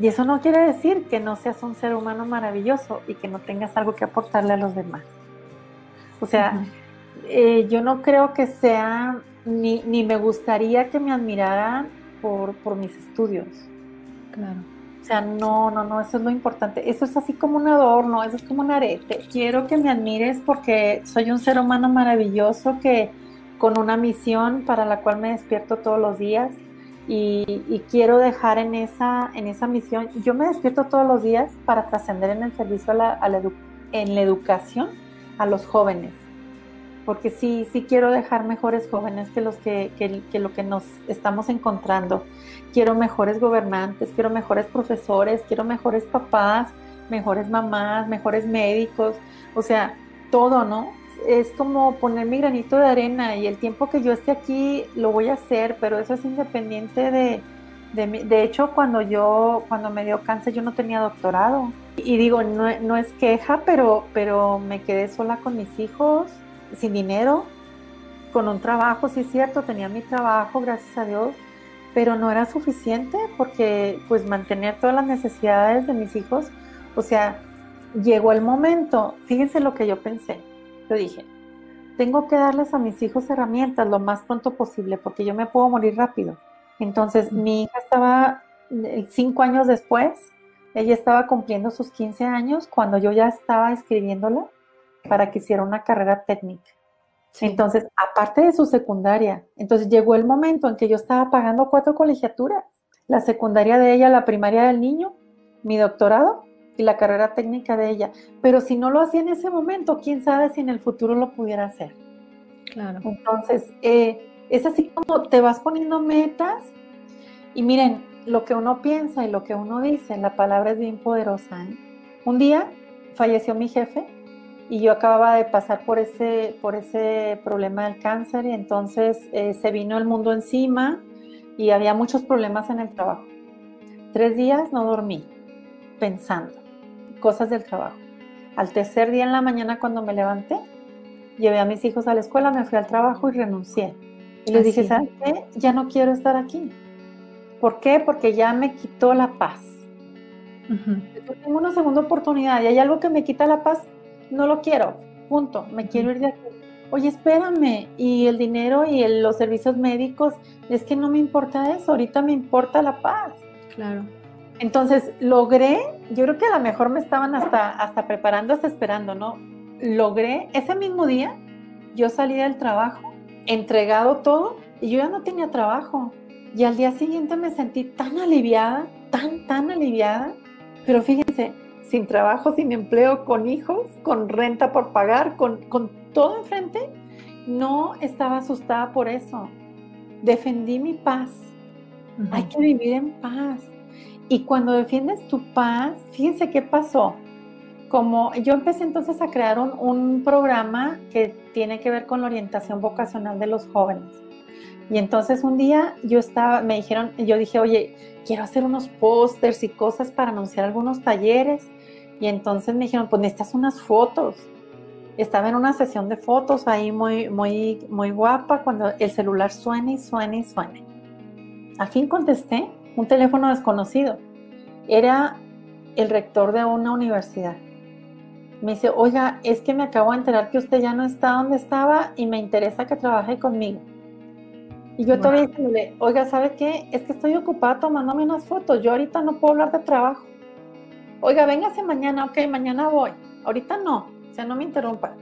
y eso no quiere decir que no seas un ser humano maravilloso y que no tengas algo que aportarle a los demás. O sea, eh, yo no creo que sea, ni, ni me gustaría que me admiraran por, por mis estudios. Claro. O sea, no, no, no, eso es lo importante. Eso es así como un adorno, eso es como un arete. Quiero que me admires porque soy un ser humano maravilloso que con una misión para la cual me despierto todos los días y, quiero dejar en esa, en esa misión. Yo me despierto todos los días para trascender en el servicio a la, en la educación a los jóvenes porque sí, sí quiero dejar mejores jóvenes que los que, que, lo que nos estamos encontrando. Quiero mejores gobernantes, quiero mejores profesores, quiero mejores papás, mejores mamás, mejores médicos, o sea, todo, ¿no? Es como poner mi granito de arena y el tiempo que yo esté aquí lo voy a hacer, pero eso es independiente de, De, hecho, cuando yo, cuando me dio cáncer, yo no tenía doctorado. Y digo, no, no es queja, pero, pero me quedé sola con mis hijos, sin dinero, con un trabajo, sí es cierto, tenía mi trabajo, gracias a Dios, pero no era suficiente porque pues mantener todas las necesidades de mis hijos, o sea, llegó el momento, fíjense lo que yo pensé, yo dije, tengo que darles a mis hijos herramientas lo más pronto posible porque yo me puedo morir rápido. Entonces, mi hija estaba eh, cinco años después, ella estaba cumpliendo sus 15 años cuando yo ya estaba escribiéndola para que hiciera una carrera técnica. Entonces, aparte de su secundaria, entonces llegó el momento en que yo estaba pagando cuatro colegiaturas, la secundaria de ella, la primaria del niño, mi doctorado y la carrera técnica de ella. Pero si no lo hacía en ese momento, quién sabe si en el futuro lo pudiera hacer. Claro. Entonces, eh, es así como te vas poniendo metas y miren, lo que uno piensa y lo que uno dice, la palabra es bien poderosa. ¿eh? Un día falleció mi jefe y yo acababa de pasar por ese, por ese problema del cáncer y entonces eh, se vino el mundo encima y había muchos problemas en el trabajo. Tres días no dormí pensando cosas del trabajo. Al tercer día en la mañana cuando me levanté, llevé a mis hijos a la escuela, me fui al trabajo y renuncié. Y les dije, ¿sabes qué? Ya no quiero estar aquí. ¿Por qué? Porque ya me quitó la paz. tengo una segunda oportunidad y hay algo que me quita la paz, no lo quiero, punto, me quiero ir de aquí. Oye, espérame, y el dinero y los servicios médicos, es que no me importa eso, ahorita me importa la paz. Claro. Entonces, logré, yo creo que a lo mejor me estaban hasta, hasta preparando, hasta esperando, ¿no? Logré, ese mismo día, yo salí del trabajo, entregado todo, y yo ya no tenía trabajo. Y al día siguiente me sentí tan aliviada, tan, tan aliviada. Pero fíjense, sin trabajo, sin empleo, con hijos, con renta por pagar, con, todo enfrente, no estaba asustada por eso. Defendí mi paz. Hay que vivir en paz. Y cuando defiendes tu paz, fíjense qué pasó. Como yo empecé entonces a crear un, un programa que tiene que ver con la orientación vocacional de los jóvenes. Y entonces un día yo estaba, me dijeron, yo dije, oye, quiero hacer unos pósters y cosas para anunciar algunos talleres. Y entonces me dijeron, pues necesitas unas fotos. Estaba en una sesión de fotos ahí muy, muy, muy guapa cuando el celular suena y suena y suena. Al fin contesté un teléfono desconocido. Era el rector de una universidad. Me dice, oiga, es que me acabo de enterar que usted ya no está donde estaba y me interesa que trabaje conmigo. Y yo todavía dije, oiga, ¿sabe qué? Es que estoy ocupada tomándome unas fotos. Yo ahorita no puedo hablar de trabajo oiga, véngase mañana, ok, mañana voy, ahorita no, o sea, no me interrumpa.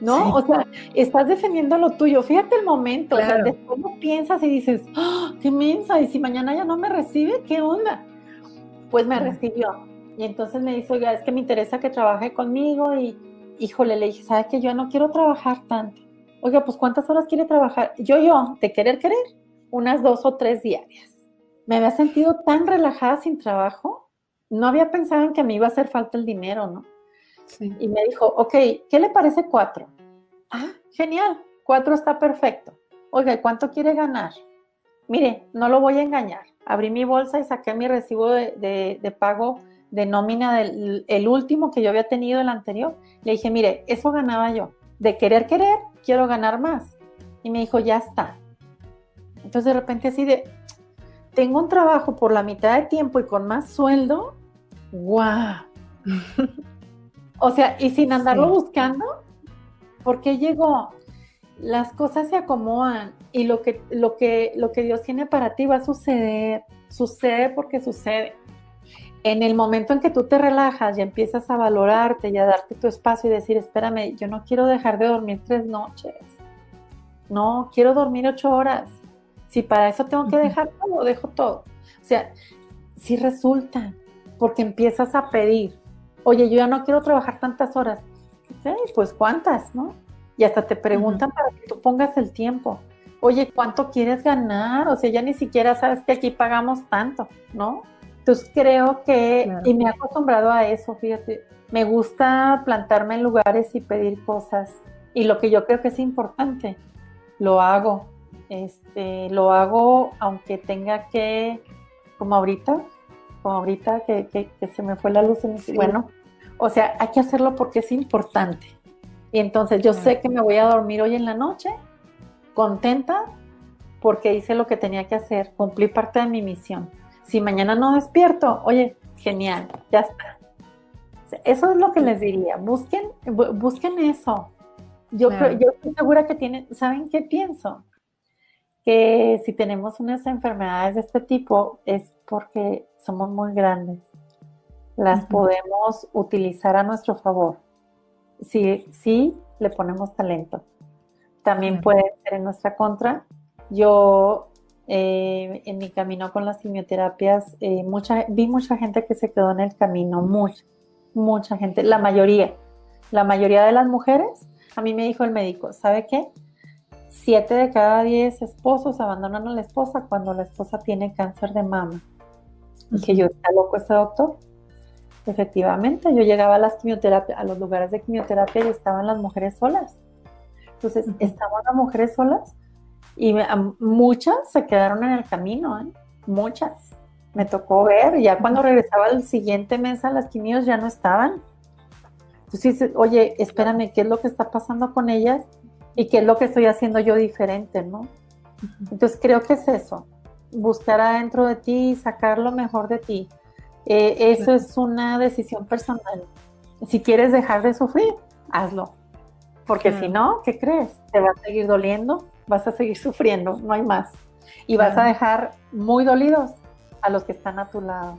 ¿No? O sea, estás defendiendo lo tuyo. Fíjate el momento, o sea, después lo piensas y dices, ¡Ah, qué mensa, y si mañana ya no me recibe, ¿qué onda? Pues me recibió. Y entonces me dice, oiga, es que me interesa que trabaje conmigo y, híjole, le dije, ¿sabes que yo no quiero trabajar tanto? Oiga, pues ¿cuántas horas quiere trabajar? Yo, yo, de querer, querer, unas dos o tres diarias. Me había sentido tan relajada sin trabajo no había pensado en que me iba a hacer falta el dinero, ¿no? Y me dijo, ok, ¿qué le parece cuatro? Ah, genial, cuatro está perfecto. Oiga, ¿cuánto quiere ganar? Mire, no lo voy a engañar. Abrí mi bolsa y saqué mi recibo de, pago de nómina del el último que yo había tenido, el anterior. Le dije, mire, eso ganaba yo. De querer, querer, quiero ganar más. Y me dijo, ya está. Entonces de repente así de, tengo un trabajo por la mitad de tiempo y con más sueldo ¡Wow! o sea, y sin andarlo buscando, porque llegó? Las cosas se acomodan y lo que, lo, que, lo que Dios tiene para ti va a suceder, sucede porque sucede. En el momento en que tú te relajas y empiezas a valorarte y a darte tu espacio y decir, espérame, yo no quiero dejar de dormir tres noches. No, quiero dormir ocho horas. Si para eso tengo que dejar todo, dejo todo. O sea, si resulta porque empiezas a pedir, oye, yo ya no quiero trabajar tantas horas. pues cuántas, ¿no? Y hasta te preguntan para que tú pongas el tiempo. Oye, ¿cuánto quieres ganar? O sea, ya ni siquiera sabes que aquí pagamos tanto, ¿no? Entonces creo que, y me he acostumbrado a eso, fíjate, me gusta plantarme en lugares y pedir cosas. Y lo que yo creo que es importante, lo hago. Este, lo hago aunque tenga que como ahorita, como ahorita que, se me fue la luz en mi... Bueno, o sea, hay que hacerlo porque es importante. Y entonces yo sé que me voy a dormir hoy en la noche contenta porque hice lo que tenía que hacer, cumplí parte de mi misión. Si mañana no despierto, oye, genial, ya está. Eso es lo que les diría, busquen, busquen eso. Yo, yo estoy segura que tienen, ¿saben qué pienso? Que si tenemos unas enfermedades de este tipo es porque somos muy grandes. Las podemos utilizar a nuestro favor. Si, si le ponemos talento. También puede ser en nuestra contra. Yo eh, en mi camino con las quimioterapias, eh, mucha, vi mucha gente que se quedó en el camino, mucha, mucha gente, la mayoría, la mayoría de las mujeres, a mí me dijo el médico, ¿sabe qué? Siete de cada diez esposos abandonan a la esposa cuando la esposa tiene cáncer de mama. Y que yo, ¿está loco ese doctor? Efectivamente, yo llegaba a las quimioterapias, a los lugares de quimioterapia y estaban las mujeres solas. Entonces, estaban las mujeres solas y muchas se quedaron en el camino, ¿eh? muchas. Me tocó ver, ya cuando regresaba el siguiente mes a las quimios ya no estaban. Entonces, oye, espérame, ¿qué es lo que está pasando con ellas? ¿Y qué es lo que estoy haciendo yo diferente, no? Entonces, creo que es eso, buscar adentro de ti y sacar lo mejor de ti. Eh, eso es una decisión personal. Si quieres dejar de sufrir, hazlo. Porque si no, ¿qué crees? Te va a seguir doliendo, vas a seguir sufriendo, no hay más. Y vas a dejar muy dolidos a los que están a tu lado.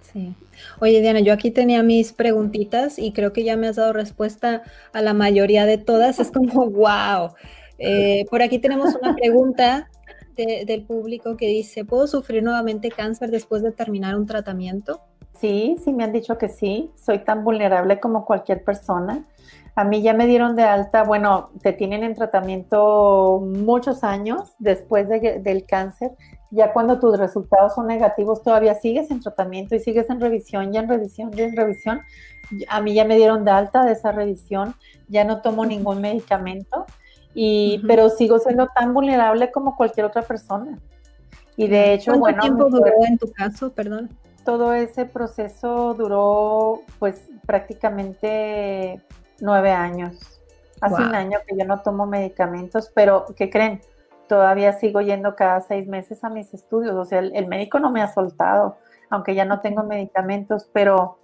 Sí. Oye, Diana, yo aquí tenía mis preguntitas y creo que ya me has dado respuesta a la mayoría de todas. Es como, wow. Eh, por aquí tenemos una pregunta del público que dice, ¿puedo sufrir nuevamente cáncer después de terminar un tratamiento? Sí, sí me han dicho que sí. Soy tan vulnerable como cualquier persona. A mí ya me dieron de alta, bueno, te tienen en tratamiento muchos años después del cáncer. Ya cuando tus resultados son negativos, todavía sigues en tratamiento y sigues en revisión, ya en revisión, ya en revisión. A mí ya me dieron de alta de esa revisión, ya no tomo ningún medicamento, y, pero sigo siendo tan vulnerable como cualquier otra persona. Y de hecho, ¿Cuánto bueno. tiempo duró en tu caso, perdón? Todo ese proceso duró, pues, prácticamente nueve años. Hace un año que yo no tomo medicamentos, pero ¿qué creen? Todavía sigo yendo cada seis meses a mis estudios. O sea, el, médico no me ha soltado, aunque ya no tengo medicamentos, pero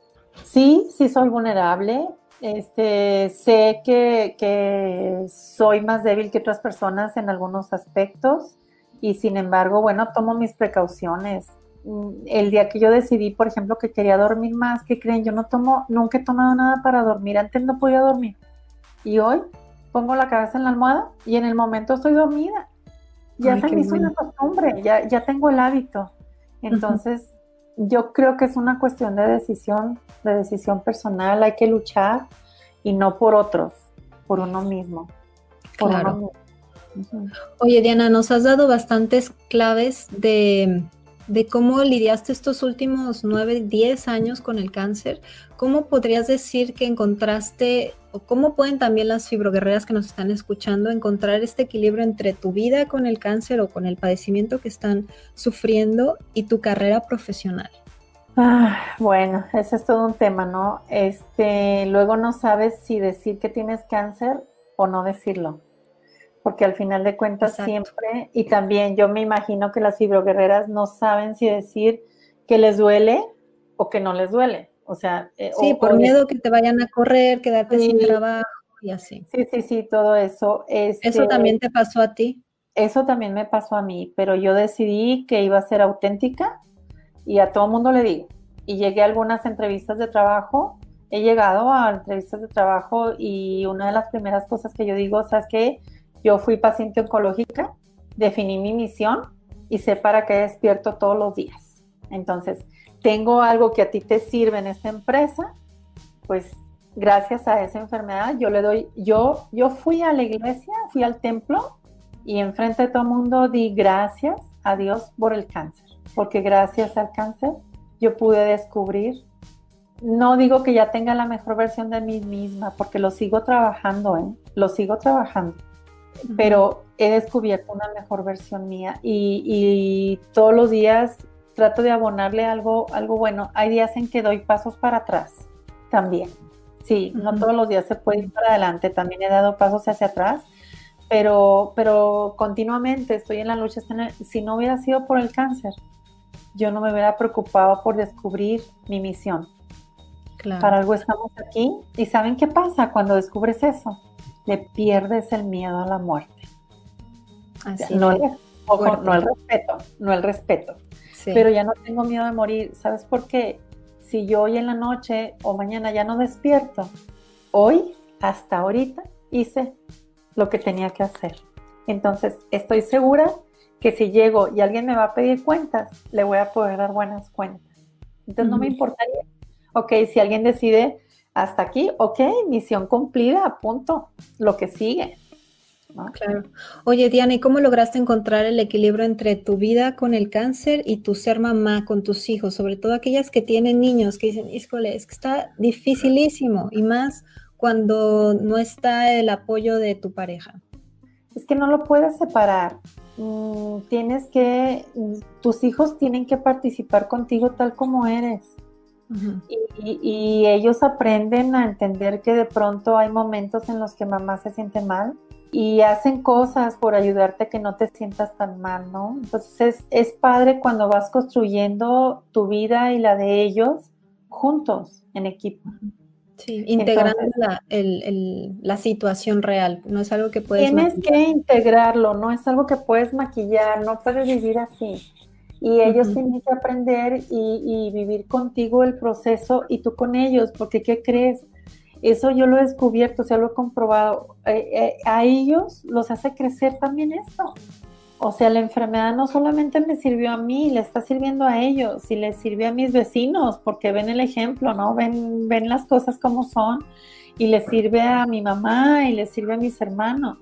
sí, sí soy vulnerable. Este, sé que, que soy más débil que otras personas en algunos aspectos y sin embargo, bueno, tomo mis precauciones el día que yo decidí, por ejemplo, que quería dormir más, ¿qué creen? Yo no tomo, nunca he tomado nada para dormir. Antes no podía dormir. Y hoy pongo la cabeza en la almohada y en el momento estoy dormida. Ya se me hizo una costumbre, ya, ya tengo el hábito. Entonces, yo creo que es una cuestión de decisión, de decisión personal. Hay que luchar y no por otros, por uno mismo. claro. Oye, Diana, nos has dado bastantes claves de de cómo lidiaste estos últimos 9, 10 años con el cáncer, ¿cómo podrías decir que encontraste o cómo pueden también las fibroguerreras que nos están escuchando encontrar este equilibrio entre tu vida con el cáncer o con el padecimiento que están sufriendo y tu carrera profesional? Ah, bueno, ese es todo un tema, ¿no? Este, luego no sabes si decir que tienes cáncer o no decirlo porque al final de cuentas siempre, y también yo me imagino que las fibroguerreras no saben si decir que les duele o que no les duele. O sea, eh, sí, por miedo que te vayan a correr, quedarte sin trabajo y así. Sí, sí, sí, todo eso. Este, ¿Eso también te pasó a ti? Eso también me pasó a mí, pero yo decidí que iba a ser auténtica y a todo mundo le digo. Y llegué a algunas entrevistas de trabajo, he llegado a entrevistas de trabajo y una de las primeras cosas que yo digo, ¿sabes qué? Yo fui paciente oncológica, definí mi misión y sé para qué despierto todos los días. Entonces, tengo algo que a ti te sirve en esta empresa, pues gracias a esa enfermedad yo le doy, yo, yo fui a la iglesia, fui al templo y enfrente de todo el mundo di gracias a Dios por el cáncer, porque gracias al cáncer yo pude descubrir, no digo que ya tenga la mejor versión de mí misma, porque lo sigo trabajando, ¿eh? lo sigo trabajando, pero he descubierto una mejor versión mía y, todos los días trato de abonarle algo, algo bueno. Hay días en que doy pasos para atrás también. Sí, no todos los días se puede ir para adelante, también he dado pasos hacia atrás, pero, pero continuamente estoy en la lucha. Si no hubiera sido por el cáncer, yo no me hubiera preocupado por descubrir mi misión. Para algo estamos aquí. ¿Y saben qué pasa cuando descubres eso? Le pierdes el miedo a la muerte. no, el, no el respeto, no el respeto. Pero ya no tengo miedo de morir. ¿Sabes por qué? Si yo hoy en la noche o mañana ya no despierto, hoy, hasta ahorita, hice lo que tenía que hacer. Entonces, estoy segura que si llego y alguien me va a pedir cuentas, le voy a poder dar buenas cuentas. Entonces, no me importaría ok, si alguien decide hasta aquí, ok, misión cumplida, punto, lo que sigue. Claro. Oye, Diana, ¿y cómo lograste encontrar el equilibrio entre tu vida con el cáncer y tu ser mamá con tus hijos? Sobre todo aquellas que tienen niños que dicen, híjole, es que está dificilísimo y más cuando no está el apoyo de tu pareja. Es que no lo puedes separar. Mm, tienes que, tus hijos tienen que participar contigo tal como eres y, ellos aprenden a entender que de pronto hay momentos en los que mamá se siente mal y hacen cosas por ayudarte a que no te sientas tan mal, ¿no? Entonces es, padre cuando vas construyendo tu vida y la de ellos juntos, en equipo. Sí, integrando la, la, situación real, no es algo que puedes... Tienes que integrarlo, no es algo que puedes maquillar, no puedes vivir así y ellos tienen que aprender y, vivir contigo el proceso y tú con ellos, porque ¿qué crees? Eso yo lo he descubierto, o sea, lo he comprobado. Eh, eh, a ellos los hace crecer también esto. O sea, la enfermedad no solamente me sirvió a mí, le está sirviendo a ellos y le sirvió a mis vecinos, porque ven el ejemplo, ¿no? Ven, ven las cosas como son y le sirve a mi mamá y le sirve a mis hermanos.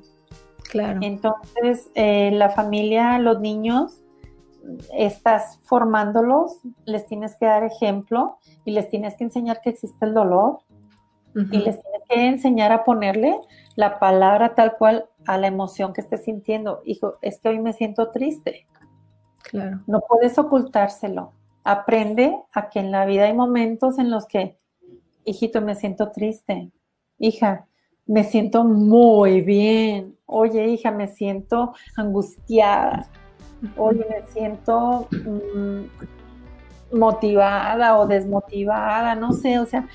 Claro. Entonces, eh, la familia, los niños, estás formándolos, les tienes que dar ejemplo y les tienes que enseñar que existe el dolor y les tienes que enseñar a ponerle la palabra tal cual a la emoción que estés sintiendo. Hijo, es que hoy me siento triste. Claro. No puedes ocultárselo. Aprende a que en la vida hay momentos en los que, hijito, me siento triste. Hija, me siento muy bien. Oye, hija, me siento angustiada oye, me siento mm, motivada o desmotivada, no sé, o sea,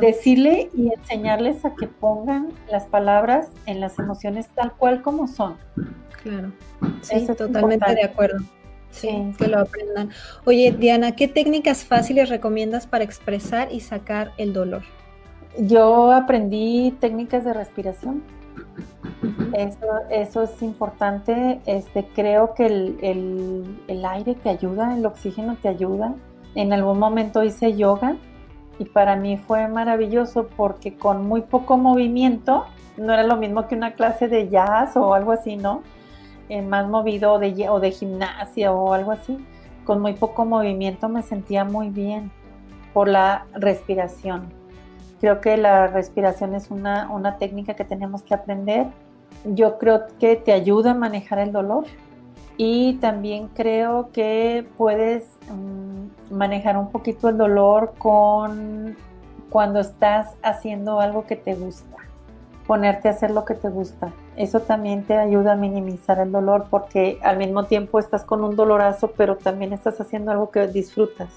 decirle y enseñarles a que pongan las palabras en las emociones tal cual como son. Claro, sí, totalmente de acuerdo. Sí, que lo aprendan. Oye, Diana, ¿qué técnicas fáciles recomiendas para expresar y sacar el dolor? Yo aprendí técnicas de respiración eso, eso es importante. Este, creo que el, aire te ayuda, el oxígeno te ayuda. En algún momento hice yoga y para mí fue maravilloso porque con muy poco movimiento, no era lo mismo que una clase de jazz o algo así, ¿no? Eh, más movido de, o de gimnasia o algo así. Con muy poco movimiento me sentía muy bien por la respiración. Creo que la respiración es una, una técnica que tenemos que aprender yo creo que te ayuda a manejar el dolor y también creo que puedes mm, manejar un poquito el dolor con cuando estás haciendo algo que te gusta, ponerte a hacer lo que te gusta. Eso también te ayuda a minimizar el dolor porque al mismo tiempo estás con un dolorazo, pero también estás haciendo algo que disfrutas.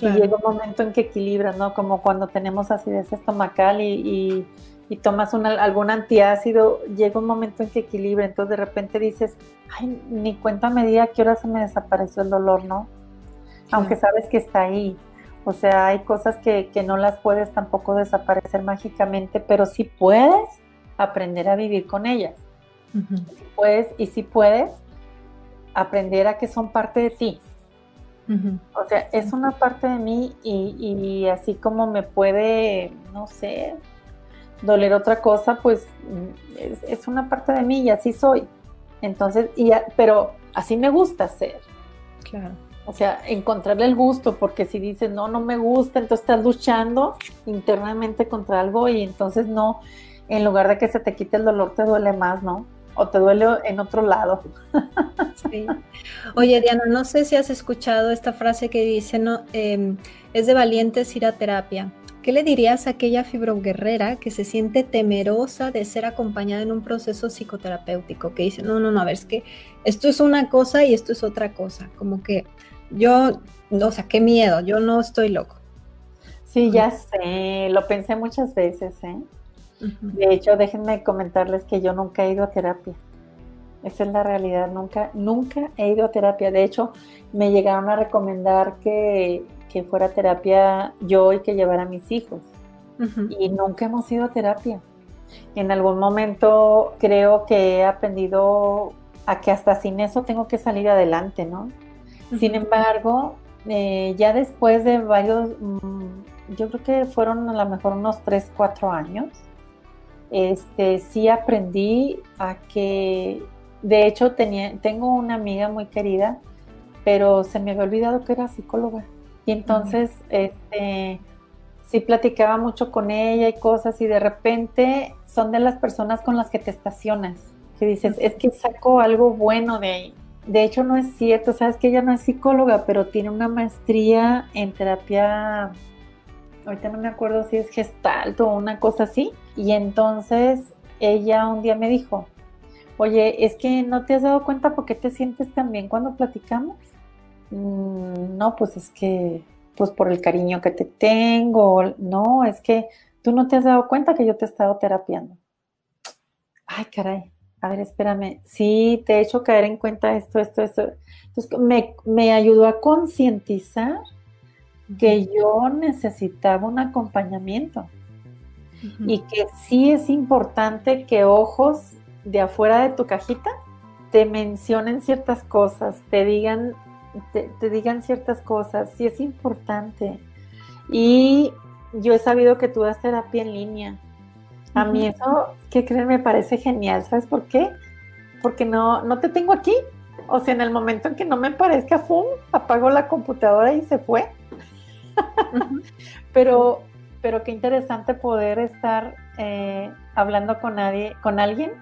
Y llega un momento en que equilibras, ¿no? Como cuando tenemos acidez estomacal y y tomas algún antiácido, llega un momento en que equilibra, entonces de repente dices, ay, ni cuenta me di a qué hora se me desapareció el dolor, ¿no? Aunque sabes que está ahí. O sea, hay cosas que, no las puedes tampoco desaparecer mágicamente, pero sí puedes aprender a vivir con ellas. puedes, y sí puedes aprender a que son parte de ti. O sea, es una parte de mí y, y así como me puede, no sé, doler otra cosa, pues es, una parte de mí y así soy. Entonces, y pero así me gusta ser. Claro. O sea, encontrarle el gusto, porque si dices, no, no me gusta, entonces estás luchando internamente contra algo y entonces no, en lugar de que se te quite el dolor, te duele más, ¿no? o te duele en otro lado. Sí. Oye, Diana, no sé si has escuchado esta frase que dice, no, em, es de valientes ir a terapia. ¿Qué le dirías a aquella fibroguerrera que se siente temerosa de ser acompañada en un proceso psicoterapéutico? Que dice, no, no, no, a ver, es que esto es una cosa y esto es otra cosa. Como que yo, o sea, qué miedo, yo no estoy loco. Sí, ya sé, lo pensé muchas veces, ¿eh? De hecho, déjenme comentarles que yo nunca he ido a terapia. Esa es la realidad, nunca, nunca he ido a terapia. De hecho, me llegaron a recomendar que, fuera a terapia yo y que llevara a mis hijos. Y nunca hemos ido a terapia. En algún momento creo que he aprendido a que hasta sin eso tengo que salir adelante, ¿no? Sin embargo, eh, ya después de varios, mm, yo creo que fueron a lo mejor unos 3, 4 años, este, sí aprendí a que, de hecho, tenía, tengo una amiga muy querida, pero se me había olvidado que era psicóloga. Y entonces, este, sí platicaba mucho con ella y cosas, y de repente son de las personas con las que te estacionas, que dices, es que saco algo bueno de ahí. De hecho, no es cierto, sabes que ella no es psicóloga, pero tiene una maestría en terapia ahorita no me acuerdo si es gestalt o una cosa así. Y entonces ella un día me dijo, oye, es que no te has dado cuenta por qué te sientes tan bien cuando platicamos. Mm, no, pues es que, pues por el cariño que te tengo. No, es que tú no te has dado cuenta que yo te he estado terapiando. Ay, caray. A ver, espérame. Sí, te he hecho caer en cuenta esto, esto, esto. Entonces, me, me ayudó a concientizar que yo necesitaba un acompañamiento y que sí es importante que ojos de afuera de tu cajita te mencionen ciertas cosas, te digan, te, digan ciertas cosas, sí es importante. Y yo he sabido que tú das terapia en línea. A mí eso, ¿qué creen? Me parece genial. ¿Sabes por qué? Porque no, no te tengo aquí. O sea, en el momento en que no me parezca, ¡fum! Apago la computadora y se fue pero, pero qué interesante poder estar eh, hablando con nadie, con alguien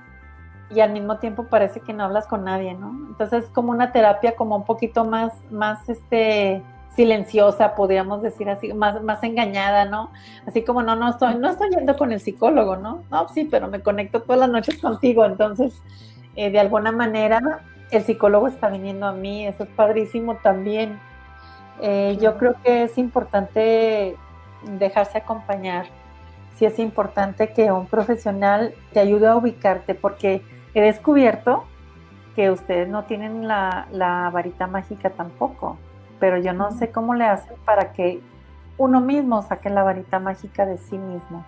y al mismo tiempo parece que no hablas con nadie, ¿no? Entonces es como una terapia como un poquito más, más este silenciosa, podríamos decir así, más, más engañada, ¿no? Así como no, no estoy, no estoy yendo con el psicólogo, ¿no? No, sí, pero me conecto todas las noches contigo, entonces eh, de alguna manera el psicólogo está viniendo a mí, eso es padrísimo también. Eh, yo creo que es importante dejarse acompañar. Sí es importante que un profesional te ayude a ubicarte porque he descubierto que ustedes no tienen la, varita mágica tampoco, pero yo no sé cómo le hacen para que uno mismo saque la varita mágica de sí mismo.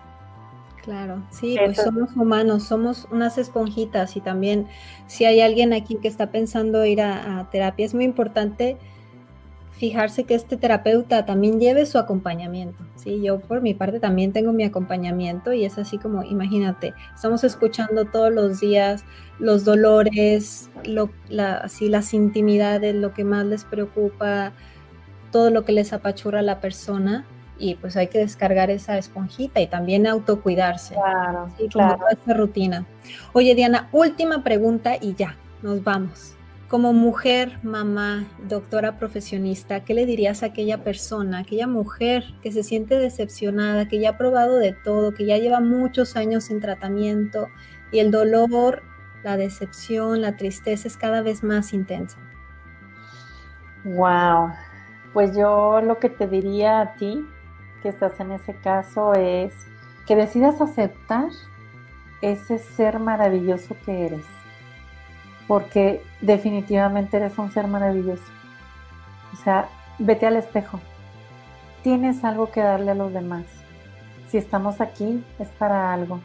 Claro, sí, pues somos humanos, somos unas esponjitas y también si hay alguien aquí que está pensando ir a terapia, es muy importante fijarse que este terapeuta también lleve su acompañamiento. ¿sí? Yo por mi parte también tengo mi acompañamiento y es así como, imagínate, estamos escuchando todos los días los dolores, lo, así, las intimidades, lo que más les preocupa, todo lo que les apachurra a la persona y pues hay que descargar esa esponjita y también autocuidarse. Claro, ¿sí? claro. esta rutina. Oye Diana, última pregunta y ya, nos vamos. Como mujer, mamá, doctora profesionista, ¿qué le dirías a aquella persona, aquella mujer que se siente decepcionada, que ya ha probado de todo, que ya lleva muchos años en tratamiento y el dolor, la decepción, la tristeza es cada vez más intensa? Wow. Pues yo lo que te diría a ti, que estás en ese caso, es que decidas aceptar ese ser maravilloso que eres porque definitivamente eres un ser maravilloso. O sea, vete al espejo. Tienes algo que darle a los demás. Si estamos aquí es para algo.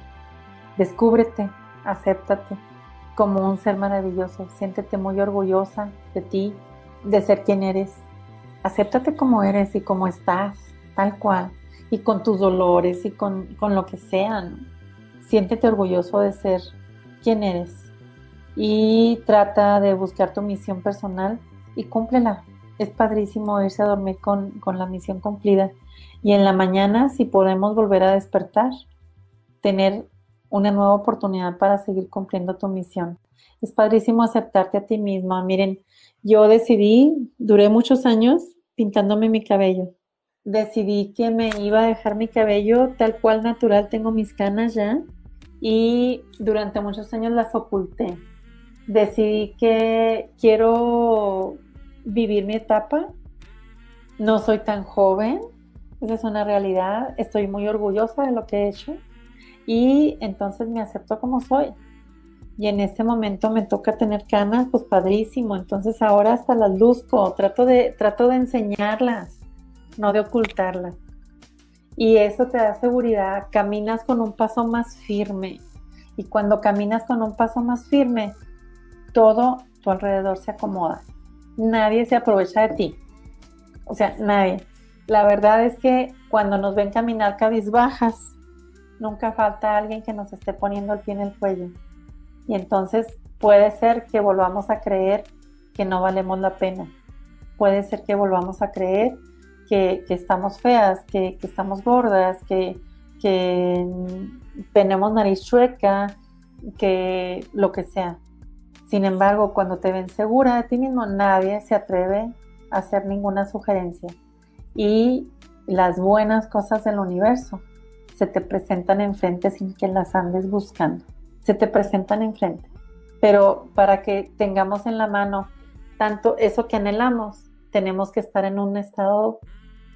Descúbrete, acéptate como un ser maravilloso. Siéntete muy orgullosa de ti, de ser quien eres. Acéptate como eres y como estás, tal cual. Y con tus dolores y con, con lo que sean. Siéntete orgulloso de ser quien eres y trata de buscar tu misión personal y cúmplela. Es padrísimo irse a dormir con, la misión cumplida. Y en la mañana, si podemos volver a despertar, tener una nueva oportunidad para seguir cumpliendo tu misión. Es padrísimo aceptarte a ti misma. Miren, yo decidí, duré muchos años pintándome mi cabello. Decidí que me iba a dejar mi cabello tal cual natural, tengo mis canas ya, y durante muchos años las oculté. Decidí que quiero vivir mi etapa. No soy tan joven, esa es una realidad. Estoy muy orgullosa de lo que he hecho y entonces me acepto como soy. Y en este momento me toca tener canas, pues padrísimo. Entonces ahora hasta las luzco, trato de, trato de enseñarlas, no de ocultarlas. Y eso te da seguridad, caminas con un paso más firme. Y cuando caminas con un paso más firme, todo tu alrededor se acomoda. Nadie se aprovecha de ti. O sea, nadie. La verdad es que cuando nos ven caminar cabizbajas, nunca falta alguien que nos esté poniendo el pie en el cuello. Y entonces puede ser que volvamos a creer que no valemos la pena. Puede ser que volvamos a creer que, estamos feas, que, estamos gordas, que, que tenemos nariz chueca, que lo que sea. Sin embargo, cuando te ven segura de ti mismo, nadie se atreve a hacer ninguna sugerencia. Y las buenas cosas del universo se te presentan enfrente sin que las andes buscando. Se te presentan enfrente. Pero para que tengamos en la mano tanto eso que anhelamos, tenemos que estar en un estado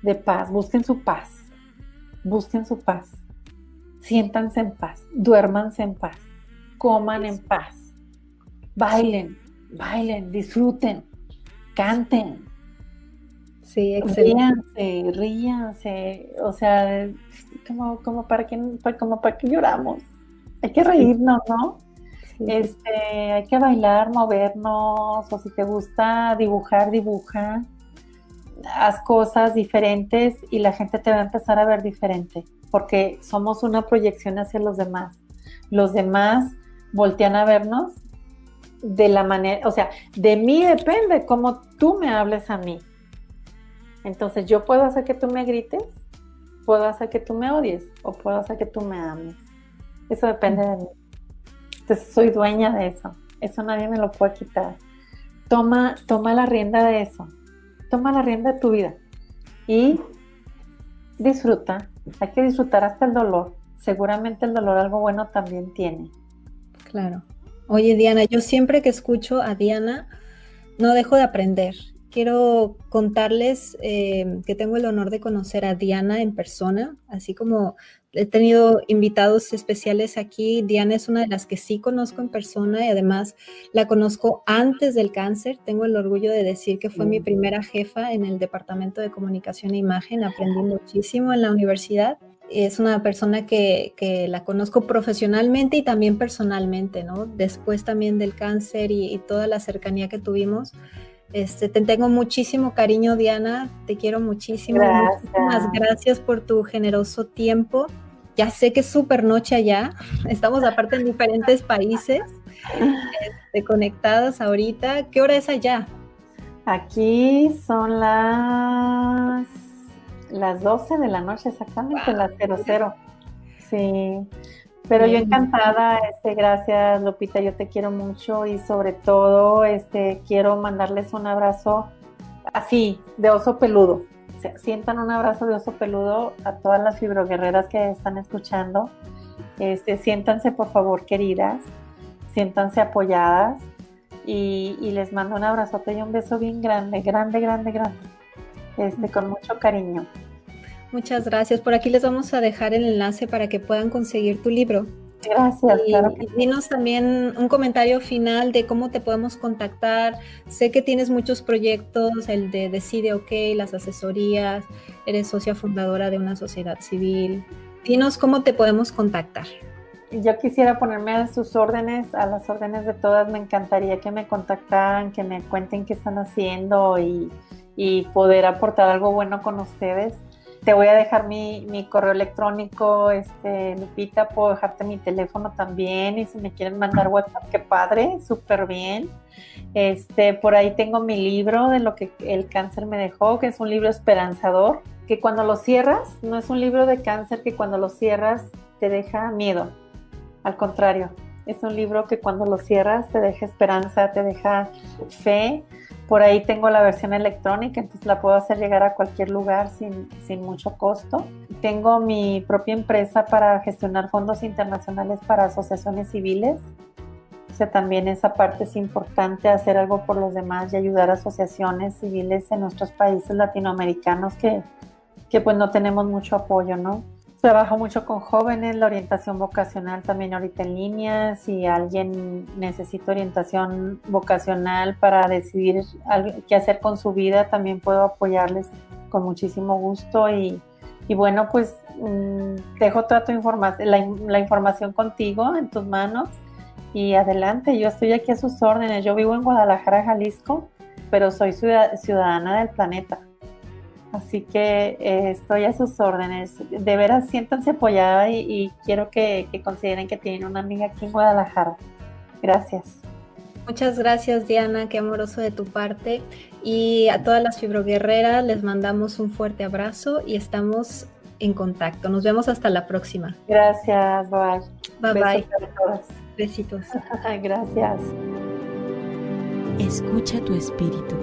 de paz. Busquen su paz. Busquen su paz. Siéntanse en paz. Duérmanse en paz. Coman en paz. Bailen, bailen, disfruten, canten, Sí, excelente. Ríanse, ríanse, o sea, como, como para que como para que lloramos. Hay que reírnos, ¿no? Este, hay que bailar, movernos, o si te gusta dibujar, dibuja. Haz cosas diferentes y la gente te va a empezar a ver diferente, porque somos una proyección hacia los demás. Los demás voltean a vernos de la manera, o sea, de mí depende cómo tú me hables a mí. Entonces yo puedo hacer que tú me grites, puedo hacer que tú me odies o puedo hacer que tú me ames. Eso depende de mí. Entonces soy dueña de eso. Eso nadie me lo puede quitar. Toma, toma la rienda de eso. Toma la rienda de tu vida. Y disfruta. Hay que disfrutar hasta el dolor. Seguramente el dolor algo bueno también tiene. Claro. Oye, Diana, yo siempre que escucho a Diana, no dejo de aprender quiero contarles eh, que tengo el honor de conocer a Diana en persona, así como he tenido invitados especiales aquí. Diana es una de las que sí conozco en persona y además la conozco antes del cáncer. Tengo el orgullo de decir que fue mi mm. primera jefa en el Departamento de Comunicación e Imagen. Aprendí muchísimo en la universidad. Es una persona que, la conozco profesionalmente y también personalmente, ¿no? Después también del cáncer y toda la cercanía que tuvimos este, te tengo muchísimo cariño, Diana. Te quiero muchísimo. Muchísimas gracias por tu generoso tiempo. Ya sé que es súper noche allá. Estamos aparte en diferentes países este, conectadas ahorita. ¿Qué hora es allá? Aquí son las, las 12 de la noche, exactamente, las 00. Sí. Pero yo encantada, este, gracias Lupita, yo te quiero mucho y sobre todo este, quiero mandarles un abrazo así, de oso peludo. sientan un abrazo de oso peludo a todas las fibroguerreras que están escuchando. Este, siéntanse por favor queridas, siéntanse apoyadas y, y, les mando un abrazote y un beso bien grande, grande, grande, grande, este, con mucho cariño. Muchas gracias. Por aquí les vamos a dejar el enlace para que puedan conseguir tu libro. Gracias. Y, claro dinos también un comentario final de cómo te podemos contactar. Sé que tienes muchos proyectos, el de Decide OK, las asesorías, eres socia fundadora de una sociedad civil. Dinos cómo te podemos contactar. Yo quisiera ponerme a sus órdenes, a las órdenes de todas. Me encantaría que me contactaran, que me cuenten qué están haciendo y, y poder aportar algo bueno con ustedes te voy a dejar mi, correo electrónico, este, Lupita, puedo dejarte mi teléfono también y si me quieren mandar WhatsApp, qué padre, súper bien. Este, por ahí tengo mi libro de lo que el cáncer me dejó, que es un libro esperanzador, que cuando lo cierras, no es un libro de cáncer que cuando lo cierras te deja miedo. Al contrario, es un libro que cuando lo cierras te deja esperanza, te deja fe. Por ahí tengo la versión electrónica, entonces la puedo hacer llegar a cualquier lugar sin, sin mucho costo. Tengo mi propia empresa para gestionar fondos internacionales para asociaciones civiles. O sea, también esa parte es importante, hacer algo por los demás y ayudar a asociaciones civiles en nuestros países latinoamericanos que, que pues no tenemos mucho apoyo, ¿no? Trabajo mucho con jóvenes, la orientación vocacional también ahorita en línea. Si alguien necesita orientación vocacional para decidir qué hacer con su vida, también puedo apoyarles con muchísimo gusto. Y, bueno, pues mm, dejo toda tu información, la, información contigo en tus manos y adelante. Yo estoy aquí a sus órdenes. Yo vivo en Guadalajara, Jalisco, pero soy ciudadana del planeta. Así que eh, estoy a sus órdenes. De veras, siéntanse apoyada y, quiero que, consideren que tienen una amiga aquí en Guadalajara. Gracias. Muchas gracias, Diana. Qué amoroso de tu parte. Y a todas las fibroguerreras les mandamos un fuerte abrazo y estamos en contacto. Nos vemos hasta la próxima. Gracias. Bye. Bye bye. Besitos. gracias. Escucha tu espíritu.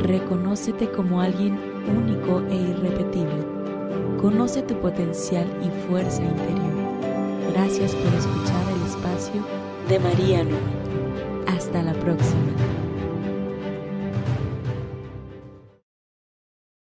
Reconócete como alguien único e irrepetible. Conoce tu potencial y fuerza interior. Gracias por escuchar el espacio de María Nube. Hasta la próxima.